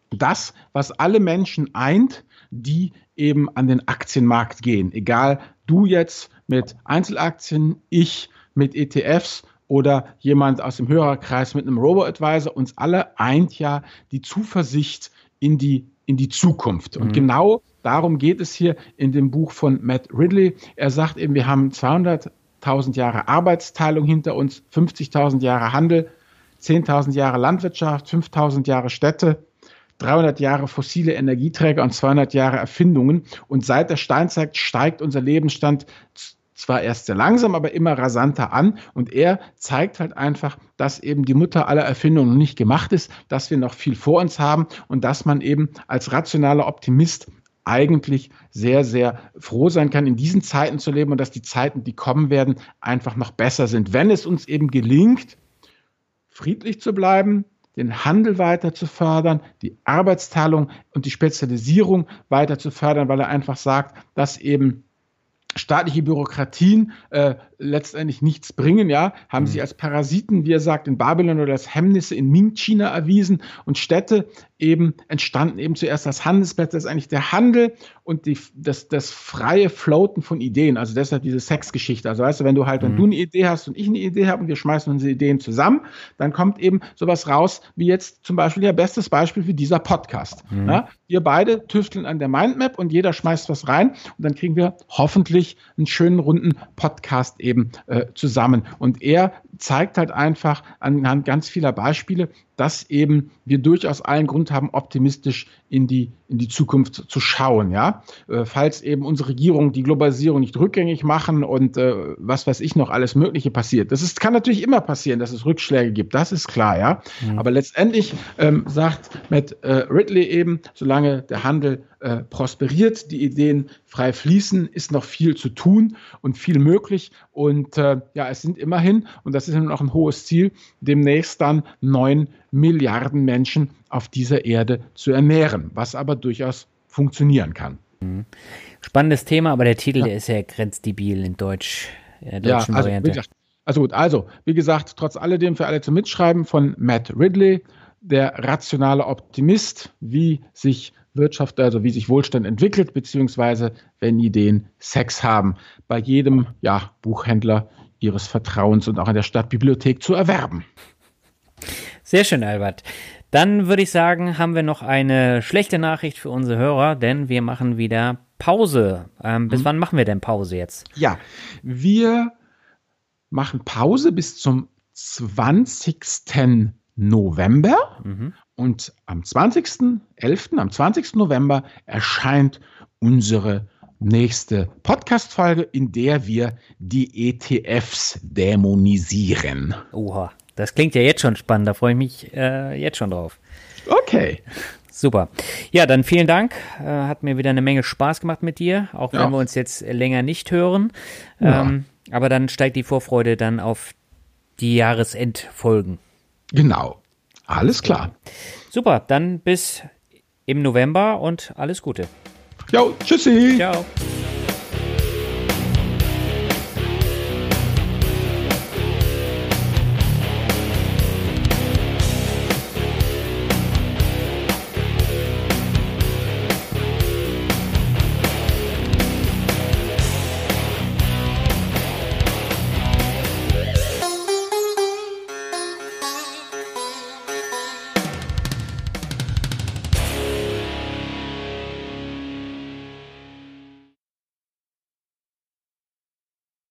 das, was alle Menschen eint, die eben an den Aktienmarkt gehen. Egal, du jetzt mit Einzelaktien, ich mit ETFs oder jemand aus dem Hörerkreis mit einem Robo-Advisor, uns alle eint ja die Zuversicht in die, in die Zukunft. Und mhm. genau darum geht es hier in dem Buch von Matt Ridley. Er sagt eben, wir haben 200.000 Jahre Arbeitsteilung hinter uns, 50.000 Jahre Handel, 10.000 Jahre Landwirtschaft, 5.000 Jahre Städte, 300 Jahre fossile Energieträger und 200 Jahre Erfindungen. Und seit der Steinzeit steigt unser Lebensstand zwar erst sehr langsam, aber immer rasanter an. Und er zeigt halt einfach, dass eben die Mutter aller Erfindungen nicht gemacht ist, dass wir noch viel vor uns haben und dass man eben als rationaler Optimist eigentlich sehr, sehr froh sein kann, in diesen Zeiten zu leben und dass die Zeiten, die kommen werden, einfach noch besser sind. Wenn es uns eben gelingt, friedlich zu bleiben, den Handel weiter zu fördern, die Arbeitsteilung und die Spezialisierung weiter zu fördern, weil er einfach sagt, dass eben staatliche Bürokratien äh, letztendlich nichts bringen, ja, haben mhm. sich als Parasiten, wie er sagt, in Babylon oder als Hemmnisse in Ming-China erwiesen und Städte eben entstanden eben zuerst als Handelsplätze, das ist eigentlich der Handel und die, das, das freie Floaten von Ideen, also deshalb diese Sexgeschichte. Also weißt du, wenn du halt, wenn mhm. du eine Idee hast und ich eine Idee habe und wir schmeißen unsere Ideen zusammen, dann kommt eben sowas raus, wie jetzt zum Beispiel, ja, bestes Beispiel für dieser Podcast. Mhm. Ja? Wir beide tüfteln an der Mindmap und jeder schmeißt was rein und dann kriegen wir hoffentlich einen schönen runden Podcast eben äh, zusammen. Und er zeigt halt einfach anhand ganz vieler Beispiele, dass eben wir durchaus allen Grund haben, optimistisch in die, in die Zukunft zu schauen. Ja? Äh, falls eben unsere Regierung die Globalisierung nicht rückgängig machen und äh, was weiß ich noch alles Mögliche passiert. Das ist, kann natürlich immer passieren, dass es Rückschläge gibt, das ist klar. Ja? Mhm. Aber letztendlich ähm, sagt Matt äh, Ridley eben, solange der Handel äh, prosperiert, die Ideen frei fließen, ist noch viel zu tun und viel möglich. Und äh, ja, es sind immerhin, und das ist ja noch ein hohes Ziel, demnächst dann neun Milliarden Menschen auf dieser Erde zu ernähren, was aber durchaus funktionieren kann. Mhm. Spannendes Thema, aber der Titel, ja. der ist ja grenzdebil in Deutsch, in der deutschen ja, also, Variante. Gesagt, also gut, also, wie gesagt, trotz alledem für alle zum Mitschreiben von Matt Ridley, der rationale Optimist, wie sich Wirtschaft, also wie sich Wohlstand entwickelt, beziehungsweise wenn Ideen Sex haben, bei jedem ja, Buchhändler ihres Vertrauens und auch in der Stadtbibliothek zu erwerben. Sehr schön, Albert. Dann würde ich sagen, haben wir noch eine schlechte Nachricht für unsere Hörer, denn wir machen wieder Pause. Ähm, bis mhm. wann machen wir denn Pause jetzt? Ja, wir machen Pause bis zum 20. November mhm. und am 20.11., am 20. November erscheint unsere nächste Podcast-Folge, in der wir die ETFs dämonisieren. Oha. Das klingt ja jetzt schon spannend, da freue ich mich äh, jetzt schon drauf. Okay. Super. Ja, dann vielen Dank. Äh, hat mir wieder eine Menge Spaß gemacht mit dir, auch wenn ja. wir uns jetzt länger nicht hören. Ja. Ähm, aber dann steigt die Vorfreude dann auf die Jahresendfolgen. Genau. Alles klar. Super, dann bis im November und alles Gute. Jo, tschüssi. Ciao.